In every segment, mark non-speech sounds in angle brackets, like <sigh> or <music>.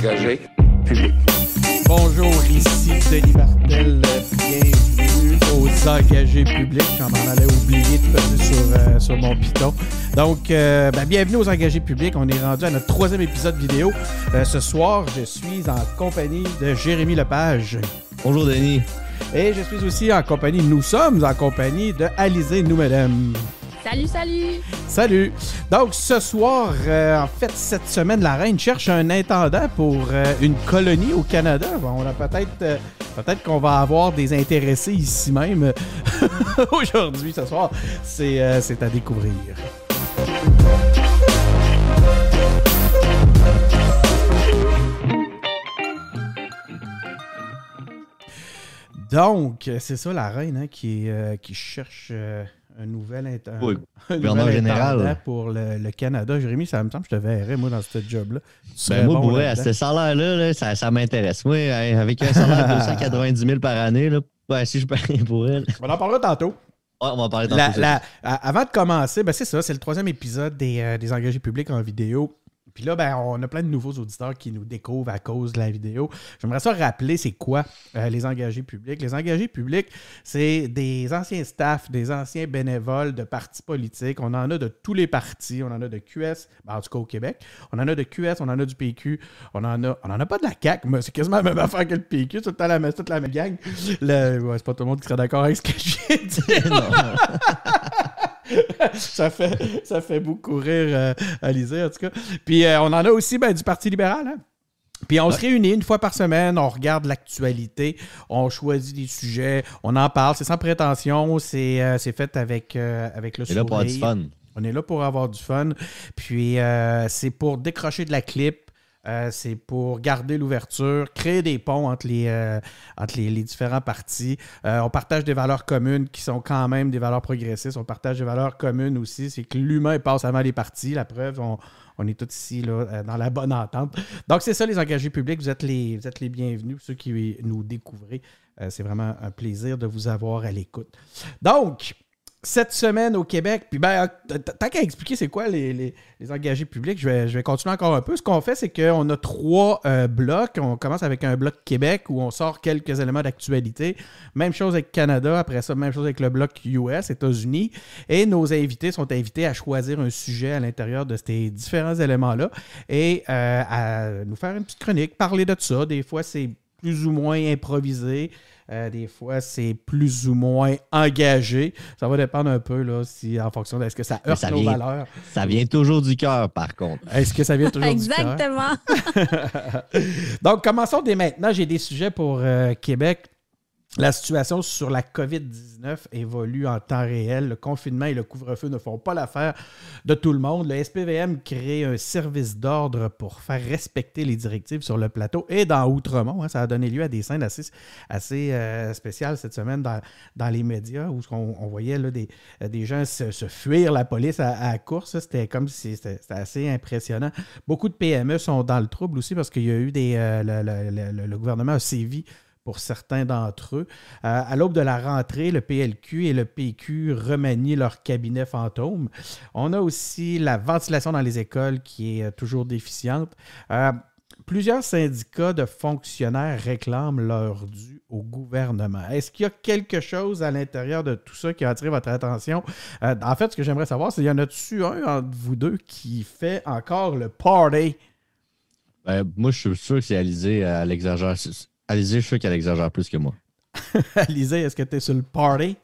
publics. Bonjour, ici Denis Martel. Bienvenue aux engagés publics. J'en allais oublier de passer sur, euh, sur mon piton. Donc, euh, ben, bienvenue aux engagés publics. On est rendu à notre troisième épisode vidéo. Euh, ce soir, je suis en compagnie de Jérémy Lepage. Bonjour Denis. Et je suis aussi en compagnie, nous sommes en compagnie de Alizé Noumedem. Salut, salut! Salut! Donc, ce soir, euh, en fait, cette semaine, la reine cherche un intendant pour euh, une colonie au Canada. Bon, on a peut-être euh, peut-être qu'on va avoir des intéressés ici même <laughs> aujourd'hui, ce soir. C'est à découvrir. Donc, c'est ça la reine hein, qui, qui cherche un nouvel, inter... Oui, <laughs> un gouverneur nouvel général. pour le, le Canada. Jérémy, ça me semble que je te verrais, moi, dans ce job-là. Ben, moi, bon à ce salaire-là, là, ça, ça m'intéresse. Moi, avec un salaire de 290 000 par année, là, ouais, si je parie pour elle. On en parlera tantôt. Ouais, on va en parler dans La- la- a- avant de commencer, ben c'est ça, c'est le troisième épisode des, euh, des engagés publics en vidéo. Puis là, ben, on a plein de nouveaux auditeurs qui nous découvrent à cause de la vidéo. J'aimerais ça rappeler c'est quoi euh, les engagés publics. Les engagés publics, c'est des anciens staffs, des anciens bénévoles de partis politiques. On en a de tous les partis. On en a de QS, ben, en tout cas au Québec. On en a de QS, on en a du PQ. On en a, on en a pas de la CAQ, mais c'est quasiment la même affaire que le PQ. Tout le temps la, même- toute la même gang. Ouais, c'est pas tout le monde qui serait d'accord avec ce que viens de dire. <laughs> ça, fait, ça fait beaucoup rire euh, Alizé, en tout cas. Puis euh, on en a aussi ben, du Parti libéral. hein. Puis on se réunit une fois par semaine, on regarde l'actualité, on choisit des sujets, on en parle, c'est sans prétention, c'est euh, fait avec, avec le Et là, pour avoir du sourire. fun. On est là pour avoir du fun. Puis c'est pour décrocher de la clip. Euh, c'est pour garder l'ouverture, créer des ponts entre les, euh, entre les, différents partis. Euh, on partage des valeurs communes qui sont quand même des valeurs progressistes. On partage des valeurs communes aussi. C'est que l'humain passe avant les partis. La preuve, on, est tous ici dans la bonne entente. Donc, c'est ça, les engagés publics. Vous êtes les, vous êtes bienvenus, ceux qui nous découvrez. C'est vraiment un plaisir de vous avoir à l'écoute. Donc, cette semaine au Québec, puis ben, tant qu'à expliquer c'est quoi les, les- les engagés publics, je vais, je vais continuer encore un peu. Ce qu'on fait, c'est qu'on a trois euh, blocs. On commence avec un bloc Québec où on sort quelques éléments d'actualité. Même chose avec Canada. Après ça, même chose avec le bloc US, États-Unis. Et nos invités sont invités à choisir un sujet à l'intérieur de ces différents éléments-là et euh, à nous faire une petite chronique, parler de ça. Des fois, c'est plus ou moins improvisé. Euh, des fois, c'est plus ou moins engagé. Ça va dépendre un peu là, si, en fonction de est-ce que ça heurte ça nos vient- valeurs. Ça vient toujours du cœur, par contre. Est-ce que ça vient toujours du cœur? Exactement. <laughs> Donc, commençons dès maintenant. J'ai des sujets pour euh, Québec. La situation sur la COVID-19 évolue en temps réel. Le confinement et le couvre-feu ne font pas l'affaire de tout le monde. Le SPVM crée un service d'ordre pour faire respecter les directives sur le plateau et dans Outremont. hein. ça a donné lieu à des scènes assez, euh, spéciales cette semaine dans, les médias où on, voyait des, gens se, fuir la police à, course. C'était comme si c'était assez impressionnant. Beaucoup de PME sont dans le trouble aussi parce qu'il y a eu des. euh, le- le gouvernement a sévi pour certains d'entre eux. Euh, à l'aube de la rentrée, le PLQ et le PQ remanient leur cabinet fantôme. On a aussi la ventilation dans les écoles qui est euh, toujours déficiente. Euh, plusieurs syndicats de fonctionnaires réclament leur dû au gouvernement. Est-ce qu'il y a quelque chose à l'intérieur de tout ça qui a attiré votre attention? En fait, ce que j'aimerais savoir, c'est y en a-tu un entre vous deux qui fait encore le party? Ben, moi, je suis sûr que c'est Alizé, elle exagère. Alizé, je sûr qu'elle exagère plus que moi. <laughs> Alizé, est-ce que tu es sur le party?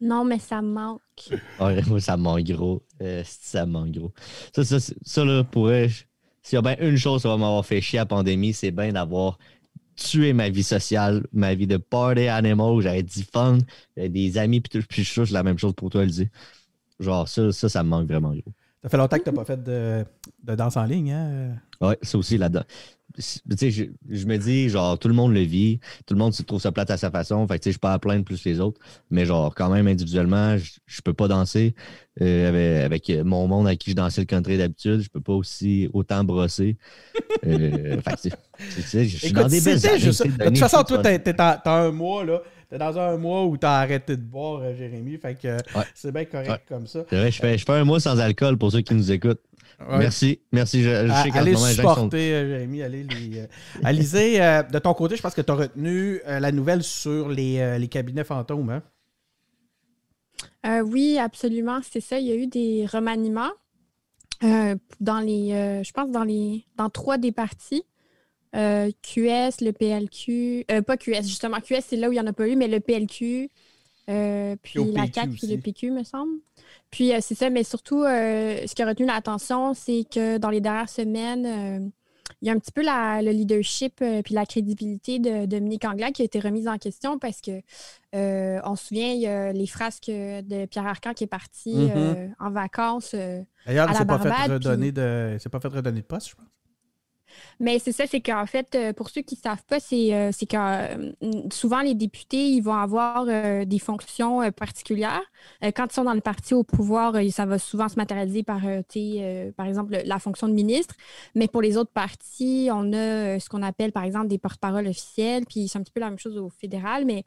Non, mais ça me manque. Ouais, <laughs> moi, ça me manque gros. Euh, ça me manque gros. Ça, ça, ça là, pourrait. S'il y a bien une chose qui va m'avoir fait chier à la pandémie, c'est bien d'avoir tué ma vie sociale, ma vie de party animal, où j'avais du fun, j'avais des amis, puis tout. Puis je suis la même chose pour toi, Alizé. Genre, ça, ça, ça me manque vraiment gros. Ça fait longtemps que tu n'as pas fait de, de danse en ligne, hein? Ouais, ça aussi là-dedans. Tu sais, je, je me dis, genre, tout le monde le vit, tout le monde se trouve ça plate à sa façon, fait que tu sais, je peux à plaindre plus les autres, mais genre, quand même, individuellement, je, je peux pas danser euh, avec, avec mon monde à qui je dansais le country d'habitude, je peux pas aussi autant brosser. Euh, <laughs> fait que, je suis dans des belles c'était juste ça. De toute façon, toi, t'as un mois, là. T'es dans un mois où t'as arrêté de boire, euh, Jérémy. Fait que euh, Ouais. c'est bien correct Ouais. comme ça. Vrai, je fais, je fais un mois sans alcool pour ceux qui nous écoutent. Ouais. Merci. Merci. Je, je À- sais allez moment, sont- supporter, euh, Jérémy, allez les. euh, Alizé, euh, de ton côté, je pense que tu as retenu euh, la nouvelle sur les, euh, les cabinets fantômes. Hein? Euh, oui, absolument, c'est ça. Il y a eu des remaniements euh, dans les, euh, je pense, dans les, dans trois des partis. Euh, QS, le PLQ, euh, pas QS, justement, QS, c'est là où il n'y en a pas eu, mais le PLQ, euh, puis la PQ CAQ, puis le. PQ, me semble. Puis euh, c'est ça, mais surtout, euh, ce qui a retenu l'attention, c'est que dans les dernières semaines, il y a un petit peu la- le leadership puis la crédibilité de Dominique Anglade qui a été remise en question parce que on se souvient, il y a les frasques de Pierre Arcan qui est parti Mhm. euh, en vacances. D'ailleurs, il il s'est pas fait redonner de poste, je pense. Mais c'est ça, c'est qu'en fait, euh, pour ceux qui ne savent pas, c'est euh, c'est que euh, souvent les députés, ils vont avoir des fonctions particulières. Quand ils sont dans le parti au pouvoir, ça va souvent se matérialiser par, par exemple, la fonction de ministre. Mais pour les autres partis, on a ce qu'on appelle, par exemple, des porte-paroles officiels. Puis c'est un petit peu la même chose au fédéral, mais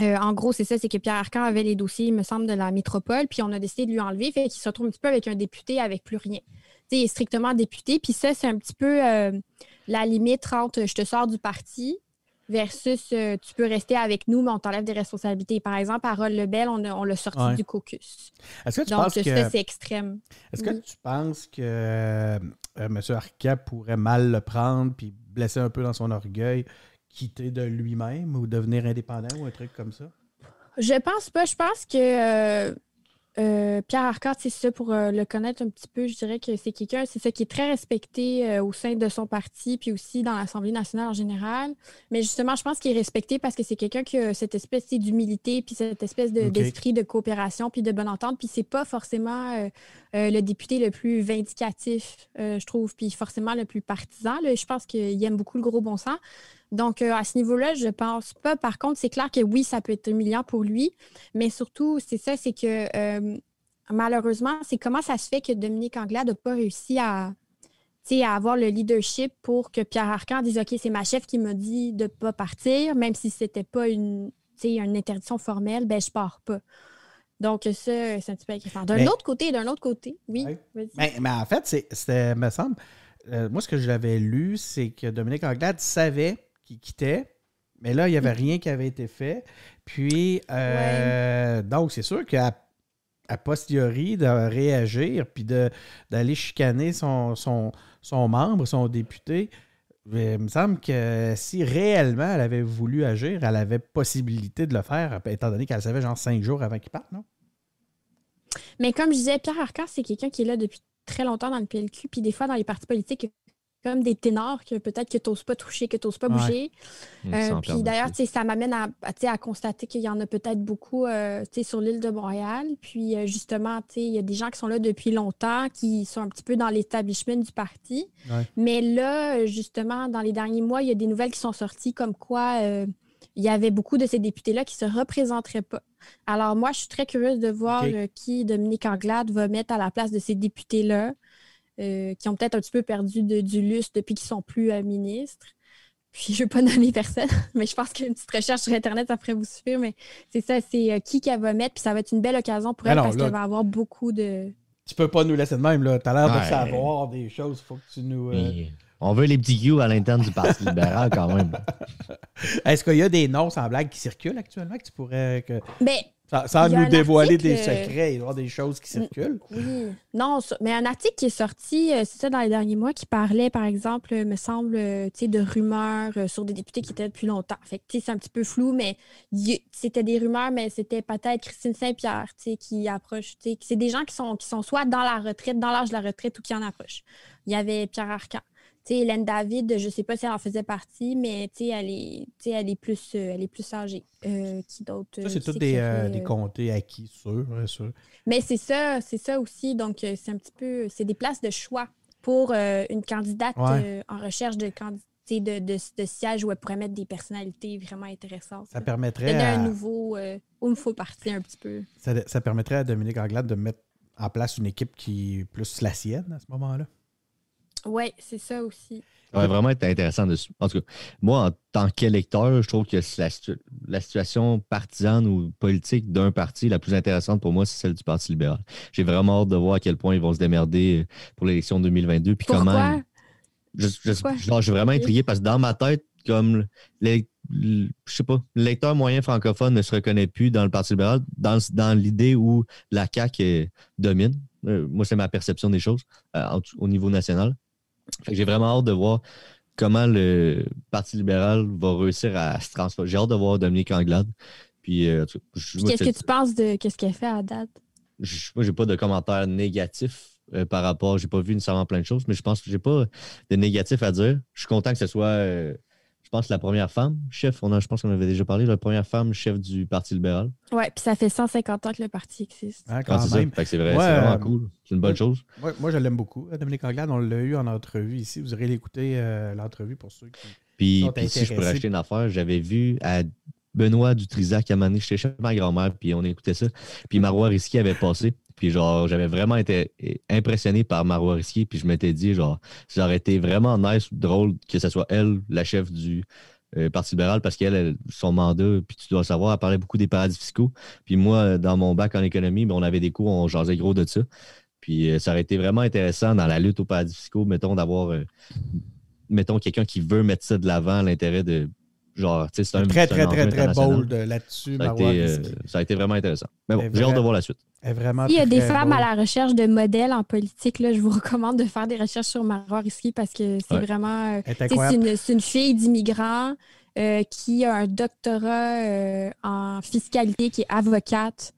en gros, c'est ça, c'est que Pierre Arcan avait les dossiers, il me semble, de la métropole, puis on a décidé de lui enlever, fait qu'il se retrouve un petit peu avec un député avec plus rien. Il est strictement député, puis ça, c'est un petit peu euh, la limite entre je te sors du parti versus euh, tu peux rester avec nous, mais on t'enlève des responsabilités. Par exemple, Harold Lebel, on, a- on l'a sorti Ouais. du caucus. Est-ce que tu Donc, penses ça, que. c'est extrême. Est-ce que tu penses que euh, M. Arca pourrait mal le prendre puis blesser un peu dans son orgueil, quitter de lui-même ou devenir indépendant ou un truc comme ça? Je pense pas. Je pense que euh, Pierre Arcade, c'est ça, pour euh, le connaître un petit peu, je dirais que c'est quelqu'un, c'est ça qui est très respecté euh, au sein de son parti, puis aussi dans l'Assemblée nationale en général. Mais justement, je pense qu'il est respecté parce que c'est quelqu'un qui a cette espèce d'humilité, puis cette espèce de- d'esprit de coopération, puis de bonne entente. Puis c'est pas forcément le député le plus vindicatif, je trouve, puis forcément le plus partisan. là. Je pense qu'il aime beaucoup le gros bon sens. Donc, euh, à ce niveau-là, je pense pas. Par contre, c'est clair que oui, ça peut être humiliant pour lui, mais surtout, c'est ça, c'est que euh, malheureusement, c'est comment ça se fait que Dominique Anglade n'a pas réussi à, à avoir le leadership pour que Pierre Arcan dise OK, c'est ma chef qui m'a dit de ne pas partir, même si c'était pas une, une interdiction formelle, ben je pars pas. Donc, ça, c'est un petit peu inquiétant. D'un autre côté, d'un autre côté, oui. Mais, mais en fait, c'est- c'était, me semble, euh, moi, ce que j'avais lu, c'est que Dominique Anglade savait qu'il quittait, mais là, il n'y avait rien qui avait été fait. Puis, euh, donc, c'est sûr qu'à posteriori, de réagir, puis d'aller chicaner son, son, son membre, son député, il me semble que si réellement elle avait voulu agir, elle avait possibilité de le faire, étant donné qu'elle savait genre cinq jours avant qu'il parte, non? Mais comme je disais, Pierre Arcan, c'est quelqu'un qui est là depuis très longtemps dans le PLQ, puis des fois dans les partis politiques, il y a comme des ténors que peut-être que tu n'oses pas toucher, que tu n'oses pas bouger. Euh, puis d'ailleurs, ça m'amène à, à, constater qu'il y en a peut-être beaucoup euh, sur l'île de Montréal. Puis euh, justement, il y a des gens qui sont là depuis longtemps, qui sont un petit peu dans l'établissement du parti. Ouais. Mais là, justement, dans les derniers mois, il y a des nouvelles qui sont sorties comme quoi il y avait beaucoup de ces députés-là qui ne se représenteraient pas. Alors moi, je suis très curieuse de voir qui Dominique Anglade va mettre à la place de ces députés-là, euh, qui ont peut-être un petit peu perdu de- du lustre depuis qu'ils sont plus euh, ministres. Puis je ne veux pas <laughs> nommer personne, mais je pense qu'une petite recherche sur Internet, ça ferait vous suffire. Mais c'est ça, c'est euh, qui qu'elle va mettre. Puis ça va être une belle occasion pour elle Alors, parce qu'elle va avoir beaucoup de. Tu peux pas nous laisser de même, là. T'as l'air de savoir des choses, faut que tu nous... euh, Mais On veut les petits Q à l'interne du Parti libéral quand même. <laughs> Est-ce qu'il y a des noms sans blague qui circulent actuellement que tu pourrais. Que... Ben, Sans, sans Il y a nous dévoiler article, des euh, secrets, il y avoir des choses qui circulent. Oui, non, ça- mais un article qui est sorti, euh, c'est ça, dans les derniers mois, qui parlait, par exemple, euh, me semble, de rumeurs sur des députés qui étaient depuis longtemps. Fait que, c'est un petit peu flou, mais c'était des rumeurs, mais c'était peut-être Christine Saint-Pierre, qui approche, c'est des gens qui sont, qui sont soit dans la retraite, dans l'âge de la retraite ou qui en approchent. Il y avait Pierre Arcan. Hélène David, je ne sais pas si elle en faisait partie, mais elle est, elle est plus, euh, elle est plus âgée. Euh, qui d'autre? Ça, euh, c'est tous des, euh, des comtés acquis, sûr, sûr. mais c'est ça, c'est ça aussi. Donc, c'est un petit peu, c'est des places de choix pour une candidate Ouais. en recherche de, de, de, de sièges où elle pourrait mettre des personnalités vraiment intéressantes. Ça là. permettrait, à, un nouveau, où il faut partir un petit peu. ça, ça permettrait à Dominique Anglade de mettre en place une équipe qui est plus la sienne à ce moment-là. Oui, c'est ça aussi. Ça va vraiment être intéressant de. En tout cas, moi, en tant qu'électeur, je trouve que la, la, situation partisane ou politique d'un parti la plus intéressante pour moi, c'est celle du Parti libéral. J'ai vraiment hâte de voir à quel point ils vont se démerder pour l'élection 2022. Puis Pourquoi? comment. Je, je, genre, je suis vraiment intrigué parce que dans ma tête, comme les, je sais pas, le lecteur moyen francophone ne se reconnaît plus dans le Parti libéral, dans, dans l'idée où la CAQ domine. Euh, moi, c'est ma perception des choses euh, au niveau national. J'ai vraiment hâte de voir comment le Parti libéral va réussir à se transformer. J'ai hâte de voir Dominique Anglade. Puis, euh, qu'est-ce que tu penses de qu'est-ce qu'elle fait à date? Je, moi, j'ai pas de commentaires négatifs euh, par rapport. J'ai pas vu nécessairement plein de choses, mais je pense que j'ai pas de négatifs à dire. Je suis content que ce soit euh, pense, la première femme chef? On a, je pense qu'on avait déjà parlé, la première femme chef du Parti libéral. Oui, puis ça fait 150 ans que le parti existe. Ah, quand c'est même. c'est vrai, c'est vraiment cool. C'est une bonne chose. moi, je l'aime beaucoup. Dominique Anglade, on l'a eu en entrevue ici. Vous aurez l'écouter euh, l'entrevue pour ceux qui. Puis, puis si je peux rajouter une affaire, j'avais vu à Benoît Dutrisac à Mané, j'étais chez ma grand-mère, puis on écoutait ça. Puis Marois Risky avait passé. Puis genre, j'avais vraiment été impressionné par Marois Risky. Puis je m'étais dit, genre, ça aurait été vraiment nice, drôle que ce soit elle, la chef du euh, Parti libéral, parce qu'elle, son mandat, puis tu dois savoir, elle parlait beaucoup des paradis fiscaux. Puis moi, dans mon bac en économie, ben, on avait des cours, on jasait gros de ça. Puis euh, ça aurait été vraiment intéressant dans la lutte aux paradis fiscaux, mettons, d'avoir, euh, mettons, quelqu'un qui veut mettre ça de l'avant, l'intérêt de Genre, c'est un Très, très, très, très bold là-dessus. Ça, euh, ça, a été vraiment intéressant. Mais bon, j'ai hâte de voir la suite. Vraiment Il y a des femmes à la recherche de modèles en politique. Là, je vous recommande de faire des recherches sur Marois Risky parce que c'est vraiment. Euh, c'est une, une, fille d'immigrants euh, qui a un doctorat en fiscalité, qui est avocate.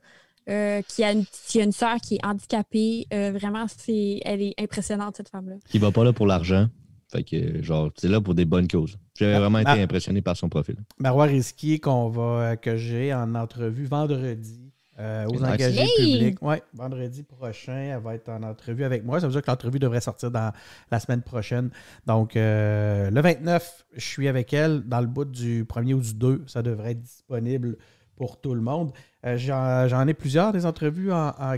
qui, a une, qui a une sœur qui est handicapée. vraiment, c'est, elle est impressionnante, cette femme-là. Qui va pas là pour l'argent. Fait que, genre, c'est là pour des bonnes causes. J'ai vraiment été impressionné par son profil. Marois Risky, qu'on va, euh, que j'ai en entrevue vendredi euh, aux engagés publics. Oui, vendredi prochain, elle va être en entrevue avec moi. Ça veut dire que l'entrevue devrait sortir dans la semaine prochaine. Donc, euh, le 29, je suis avec elle. Dans le bout du premier ou du 2, ça devrait être disponible pour tout le monde. Euh, j'en ai plusieurs des entrevues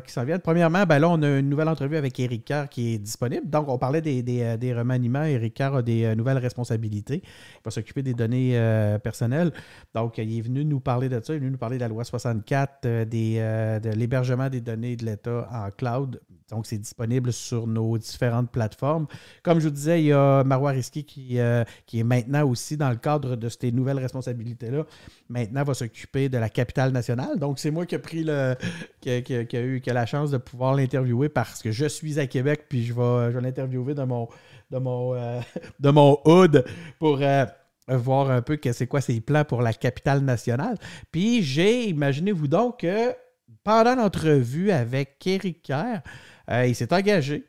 qui s'en viennent. Premièrement, ben là, on a une nouvelle entrevue avec Eric Kerr qui est disponible. Donc, on parlait des, des, remaniements. Eric Kerr a des euh, nouvelles responsabilités. Il va s'occuper des données euh, personnelles. Donc, il est venu nous parler de ça. Il est venu nous parler de la loi 64, des, de l'hébergement des données de l'État en cloud. Donc, c'est disponible sur nos différentes plateformes. Comme je vous disais, il y a Marois Risky qui, qui est maintenant aussi dans le cadre de ces nouvelles responsabilités-là. Maintenant, va s'occuper de la capitale nationale. Donc, donc, c'est moi qui ai pris le. qui, a, eu qui la chance de pouvoir l'interviewer parce que je suis à Québec, puis je vais, l'interviewer de mon, de, mon, euh, <laughs> de hood pour. Euh, voir un peu que c'est quoi ses plans pour la capitale nationale. Puis j'ai, imaginez-vous donc que pendant l'entrevue avec Eric Kerr, euh, il s'est engagé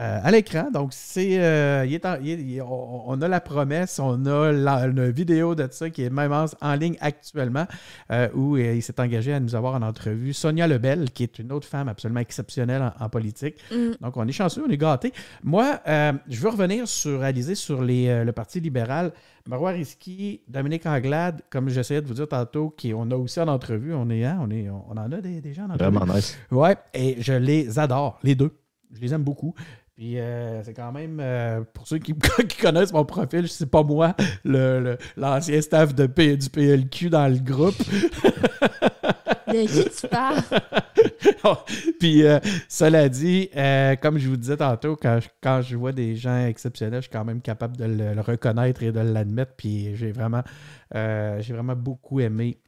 euh, à l'écran. Donc, c'est, euh, on, a la promesse, on a la, une vidéo de ça qui est même en, ligne actuellement, euh, où il s'est engagé à nous avoir en entrevue Sonia Lebel, qui est une autre femme absolument exceptionnelle en, politique. Mm. Donc, on est chanceux, on est gâtés. Moi, je veux revenir sur, réaliser sur les, le Parti libéral. Marois Risky, Dominique Anglade, comme j'essayais de vous dire tantôt, qui on a aussi en entrevue, on est, hein, on est, on en a des, des gens en entrevue. Vraiment nice. Ouais, et je les adore, les deux. Je les aime beaucoup. Puis euh, c'est quand même, euh, pour ceux qui, <laughs> connaissent mon profil, c'est pas moi, l'ancien le, staff de du PLQ dans le groupe. <laughs> de qui tu parles? <laughs> Puis euh, cela dit, comme je vous disais tantôt, quand je, quand je vois des gens exceptionnels, je suis quand même capable de le, reconnaître et de l'admettre. Puis j'ai vraiment, j'ai vraiment beaucoup aimé.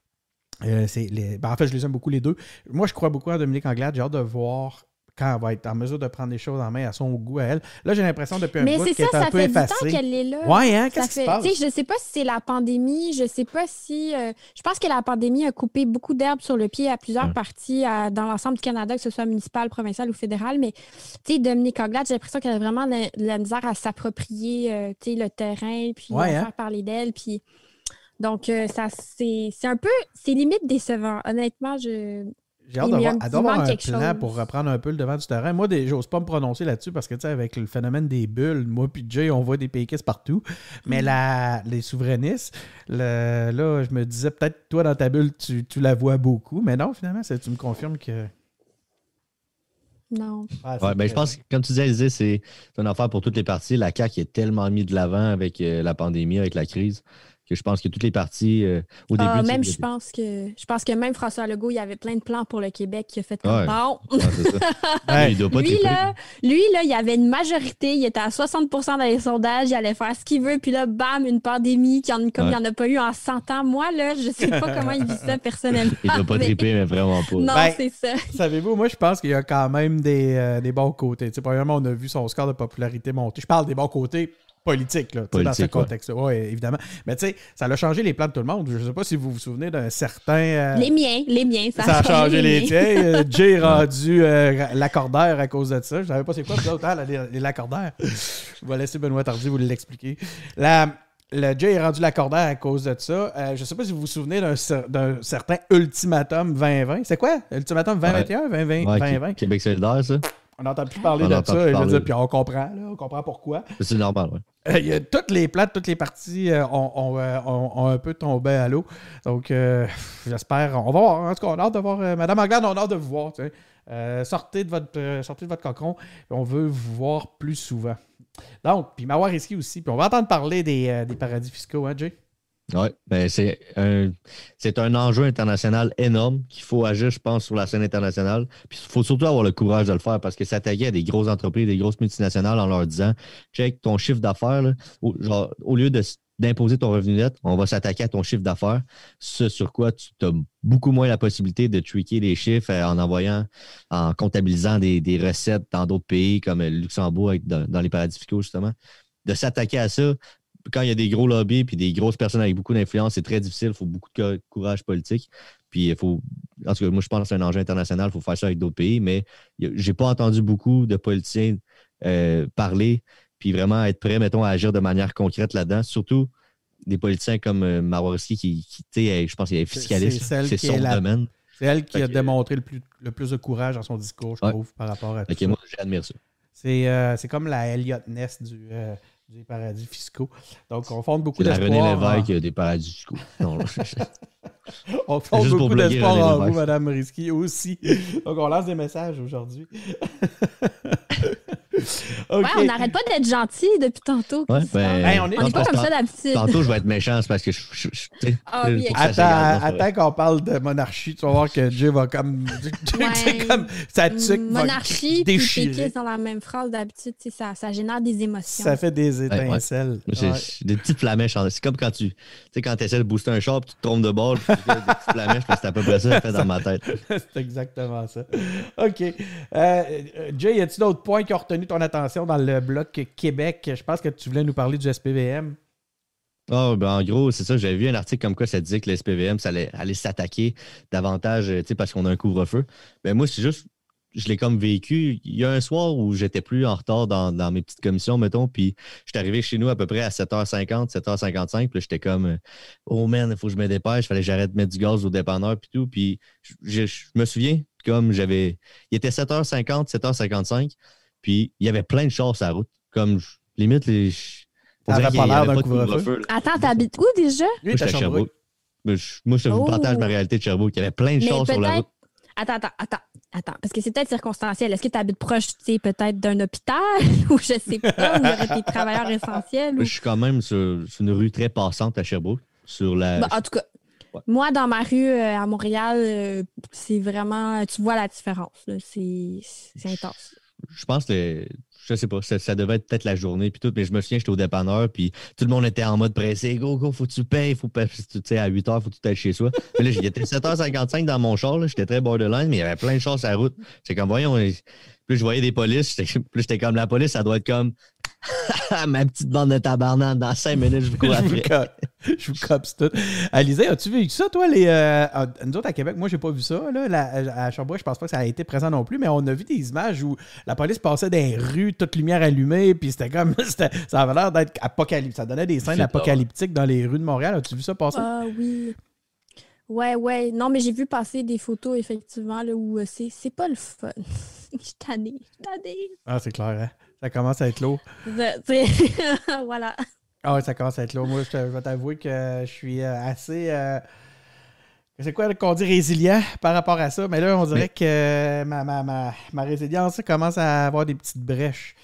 Les, ben, en fait, je les aime beaucoup les deux. Moi, je crois beaucoup à Dominique Anglade. J'ai hâte de voir quand elle va être en mesure de prendre les choses en main à son goût à elle. Là, j'ai l'impression depuis un Mais bout qu'elle est un ça peu fait effacée. Du temps qu'elle est là. Ouais, hein? Qu'est-ce qui se passe? Je ne sais pas si c'est la pandémie, je ne sais pas si. Euh, je pense que la pandémie a coupé beaucoup d'herbe sur le pied à plusieurs parties dans l'ensemble du Canada, que ce soit municipal, provincial ou fédéral. Mais tu sais, Dominique Anglade, j'ai l'impression qu'elle a vraiment la, la misère à s'approprier euh, le terrain, puis à hein? faire parler d'elle. Puis. Donc, euh, ça, c'est un peu. C'est limite décevant. Honnêtement, je. J'ai hâte d'avoir un plan pour reprendre un peu le devant du terrain. Moi, j'ose pas me prononcer là-dessus parce que, tu sais, avec le phénomène des bulles, moi puis Jay, on voit des péquistes partout. Mais mm. la, les souverainistes, là, je me disais, peut-être toi, dans ta bulle, tu, la vois beaucoup. Mais non, finalement, tu me confirmes que Non. Ah, Ouais, ben, je pense que, comme tu disais, c'est une affaire pour toutes les parties. La CAQ est tellement mis de l'avant avec euh, la pandémie, avec la crise, que je pense que toutes les parties, euh, au début. Ah, tu sais, même, je pense que je pense que même François Legault, il avait plein de plans pour le Québec qui a fait comme Ouais. bon. Ouais, <laughs> Lui là, lui, là, il avait une majorité, il était à 60% dans les sondages, il allait faire ce qu'il veut, puis là, bam, une pandémie qui en, comme il n'y en a pas eu en 100 ans. Moi, là, je sais pas comment il vit ça <laughs> personnellement. Il doit pas mais- triper, mais vraiment pas. Non, Ben, c'est ça. Savez-vous, moi, je pense qu'il y a quand même des, euh, des bons côtés. Tu sais, premièrement, on a vu son score de popularité monter. Je parle des bons côtés politiques, là, tu sais, dans ce Politique, ouais. contexte-là. Oui, évidemment. Mais tu sais, ça a changé les plans de tout le monde. Je ne sais pas si vous vous souvenez d'un certain. euh, Les miens, les miens, ça, ça a changé les miens. tiens. Euh, <laughs> Jay est rendu euh, l'accordaire à cause de ça. Je savais pas c'est quoi, vous autres, hein, les, les l'accordaires. Je vais laisser Benoît Tardy vous l'expliquer. La, le Jay est rendu l'accordaire à cause de ça. Euh, je sais pas si vous vous souvenez d'un, cer- d'un certain ultimatum 2020. C'est quoi? Ultimatum 2021, 2020, Ouais, 2020? Québec solidaire, ça? On n'entend plus parler On de ça. plus et je veux parler. dire, puis on comprend, là, on comprend pourquoi. C'est normal, ouais. Euh, toutes les plates, toutes les parties euh, euh, ont- un peu tombé à l'eau. Donc, j'espère. On va voir. En tout cas, on a hâte de voir. Madame Anglade, on a hâte de vous voir. sortez, de votre, sortez de votre cocon. On veut vous voir plus souvent. Donc, puis Mawar Risky aussi. Puis on va entendre parler des, des paradis fiscaux, hein, Jay? Oui, ben c'est un, c'est un enjeu international énorme qu'il faut agir, je pense, sur la scène internationale. Puis il faut surtout avoir le courage de le faire parce que s'attaquer à des grosses entreprises, des grosses multinationales en leur disant check ton chiffre d'affaires, au, genre, au lieu d'imposer ton revenu net, on va s'attaquer à ton chiffre d'affaires. Ce sur quoi tu as beaucoup moins la possibilité de tweaker les chiffres euh, en envoyant, en comptabilisant des, des recettes dans d'autres pays comme le Luxembourg avec- dans, dans les paradis fiscaux, justement. De s'attaquer à ça, quand il y a des gros lobbies puis des grosses personnes avec beaucoup d'influence, c'est très difficile. Il faut beaucoup de co- courage politique. Puis il faut. En tout cas, moi, je pense que c'est un enjeu international. Il faut faire ça avec d'autres pays, mais j'ai pas entendu beaucoup de politiciens euh, parler puis vraiment être prêts, mettons, à agir de manière concrète là-dedans. Surtout des politiciens comme euh, Mawarski qui, qui tu sais, je pense qu'il est fiscaliste. c'est celle C'est qui son la- domaine. C'est elle qui Fait a que- démontré le plus, le plus de courage dans son discours, je Ouais. trouve, par rapport à tout que ça. moi, j'admire ça. C'est, euh, c'est comme la Elliot Ness du, euh, des paradis fiscaux. Donc, on fonde beaucoup la René d'espoir. en- Lévesque des paradis fiscaux. Non. <laughs> On fonde Juste beaucoup d'espoir en vous, Lévesque. Madame Risky, aussi. Donc, on lance des messages aujourd'hui. <laughs> <laughs> Ouais, on n'arrête pas d'être gentil depuis tantôt. Ouais, ben, Hey, on est- on n'est pas comme ça d'habitude. Tantôt, je vais être méchant, c'est parce que je. je- je- Ah oui, ça s'égale, Attends, vrai. attends qu'on parle de monarchie, tu vas voir que Jay va comme. <laughs> sa tuque Monarchie péquiste dans la même phrase d'habitude, ça, ça génère des émotions. Ça fait des étincelles. Des petites flamèches. en- C'est comme quand tu tu sais, quand essaies de booster un char puis tu te trompes de bord, puis tu fais des petites flamèches, parce que c'est à peu près ça que je fais dans ma tête. <laughs> c'est exactement ça. OK. Euh, Jay, y a-t-il d'autres points qui ont retenu ton attention dans le bloc Québec? Je pense que tu voulais nous parler du SPVM. Ah, ben, en gros, c'est ça. J'avais vu un article comme quoi ça disait que le SPVM, ça allait, s'attaquer davantage, euh, parce qu'on a un couvre-feu. Ben, moi, c'est juste, je l'ai comme vécu. Il y a un soir où j'étais plus en retard dans, mes petites commissions, mettons, puis j'étais arrivé chez nous à peu près à 7h50, 7h55, puis j'étais comme, euh, oh man, il faut que je me dépêche, il fallait que j'arrête de mettre du gaz au dépanneur, puis tout. Puis je, je- je me souviens, comme j'avais, il était 7h50, 7h55, puis il y avait plein de chars sur la route. Comme, je- limite, les. on dirait pas l'air d'un couvre-feu. Attends, t'habites où déjà? Lui, Moi, à Sherbrooke. Sherbrooke. Mais je- Moi, je vous Oh. partage ma réalité de Sherbrooke. Il y avait plein de chars sur la route. Attends, attends, attends, attends. Parce que c'est peut-être circonstanciel. Est-ce que tu habites proche, tu sais, peut-être d'un hôpital? <laughs> Ou je sais pas, où il y aurait des travailleurs essentiels? ou- Je suis quand même sur, sur une rue très passante à Sherbrooke. Sur la. Bah, en tout cas, Ouais. moi, dans ma rue euh, à Montréal, euh, c'est vraiment. Tu vois la différence. c'est intense. Je pense que. Je sais pas, ça, ça devait être peut-être la journée puis tout, mais je me souviens, j'étais au dépanneur, puis tout le monde était en mode pressé. Go, go, faut que tu payes, faut. Tu sais, à 8 h, faut que tu ailles chez soi. Mais là, j'étais 7h55 dans mon char, j'étais très borderline, mais il y avait plein de chars sur la route. C'est comme, voyons, plus je voyais des polices, plus <laughs> j'étais comme, la police, ça doit être comme, <laughs> ma petite bande de tabarnak, dans 5 minutes, je vous cours je vous après. co- je vous copse tout. Alizé, as-tu vu ça, toi, les. euh, ah, nous autres à Québec, moi, j'ai pas vu ça. Là, La- à Sherbrooke, je pense pas que ça a été présent non plus, mais on a vu des images où la police passait dans les rues, toute lumière allumée, puis c'était comme. <laughs> c'était- ça avait l'air d'être apocalyptique. Ça donnait des scènes C'est apocalyptiques dans les rues de Montréal. As-tu vu ça passer? Ah oui. Ouais, ouais. Non, mais j'ai vu passer des photos, effectivement, là, où euh, c'est c'est pas le fun. <laughs> Je suis tannée. Je suis tannée. Ah, c'est clair, hein? Ça commence à être lourd. <laughs> Voilà. Ah ouais, ça commence à être lourd. Moi, je, vais t'avouer que je suis euh, assez. euh, c'est quoi qu'on dit résilient par rapport à ça? Mais là, on dirait que ma, ma, ma, ma résilience commence à avoir des petites brèches.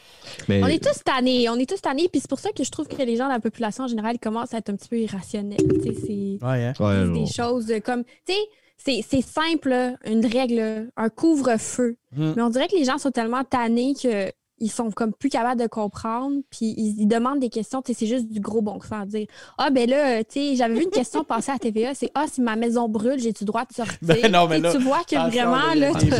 Mais On est tous tannés, on est tous tannés, puis c'est pour ça que je trouve que les gens de la population en général commencent à être un petit peu irrationnels. Tu sais, c'est Ouais, hein? ouais, des choses comme, tu sais, c'est- c'est simple, une règle, un couvre-feu. Mm. Mais on dirait que les gens sont tellement tannés que ils sont comme plus capables de comprendre, puis ils, ils demandent des questions, tu sais, c'est juste du gros bon sens. Dire Ah, ben là, euh, tu sais, j'avais vu une question passer à TVA, c'est Ah, si ma maison brûle, j'ai-tu le droit de sortir? Ben non, mais là, tu vois que vraiment, là, t'as-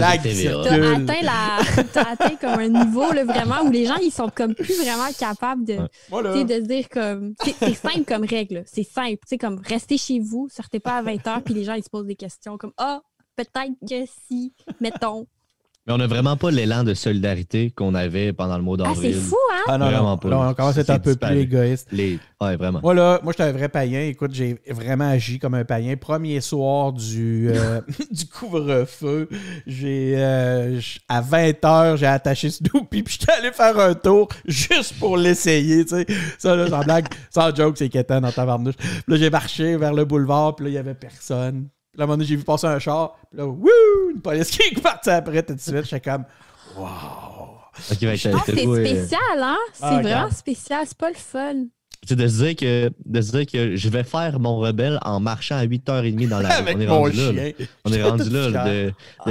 atteint, la... t'as atteint comme un niveau là, vraiment où les gens ils sont comme plus vraiment capables de, Ouais. Moi, là, tu sais, de se dire comme c'est simple comme règle c'est simple tu sais comme restez chez vous sortez pas à 20h puis les gens ils se posent des questions comme ah peut-être que si mettons mais on n'a vraiment pas l'élan de solidarité qu'on avait pendant le mois ah c'est d'avril. fou hein? Ah non, non, Vraiment pas. là, on commence à être C'est un peu disparu. plus égoïste. Les... Ouais, vraiment. Moi, là, moi, j'étais un vrai païen. Écoute, j'ai vraiment agi comme un païen. Premier soir du, euh, <laughs> <laughs> du couvre-feu, j'ai euh, à 20h, j'ai attaché Snoopy, puis j'étais allé faire un tour juste pour l'essayer, tu sais. Ça, là, sans blague, sans joke, c'est quétaine dans tabarnouche. Puis là, j'ai marché vers le boulevard, puis là, il y avait personne. Puis là, à un moment donné, j'ai vu passer un char, puis là, wouh, une police qui est partie après tout de suite. J'étais comme, wow. Ok, ouais, Je pense que c'est ouais, spécial hein? C'est Ah, vraiment regarde. spécial c'est pas le fun Tu sais, de se dire que de se dire que je vais faire mon rebelle en marchant à 8h30 dans la <laughs> rue. On est rendu là, là. chien. On est rendu là, de, de, Ah.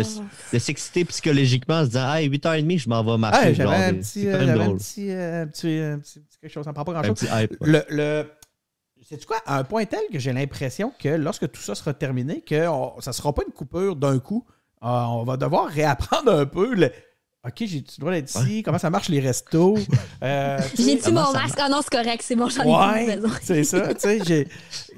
de s'exciter psychologiquement en se disant Hey, 8h30, je m'en vais marcher. Genre, j'avais un petit, c'est euh, un petit, euh, un petit, un petit- petit quelque chose, ça me prend pas Un grand-chose. petit hype. ouais. Le, le c'est quoi, à un point tel que j'ai l'impression que lorsque tout ça sera terminé, que on- ça sera pas une coupure d'un coup. Euh, on va devoir réapprendre un peu le. OK, j'ai le droit d'être ici. Comment ça marche les restos? <laughs> Euh, tu j'ai-tu mon masque? Ah non c'est correct c'est bon j'en ai plus Ouais, besoin c'est ça. Tu sais, j'ai.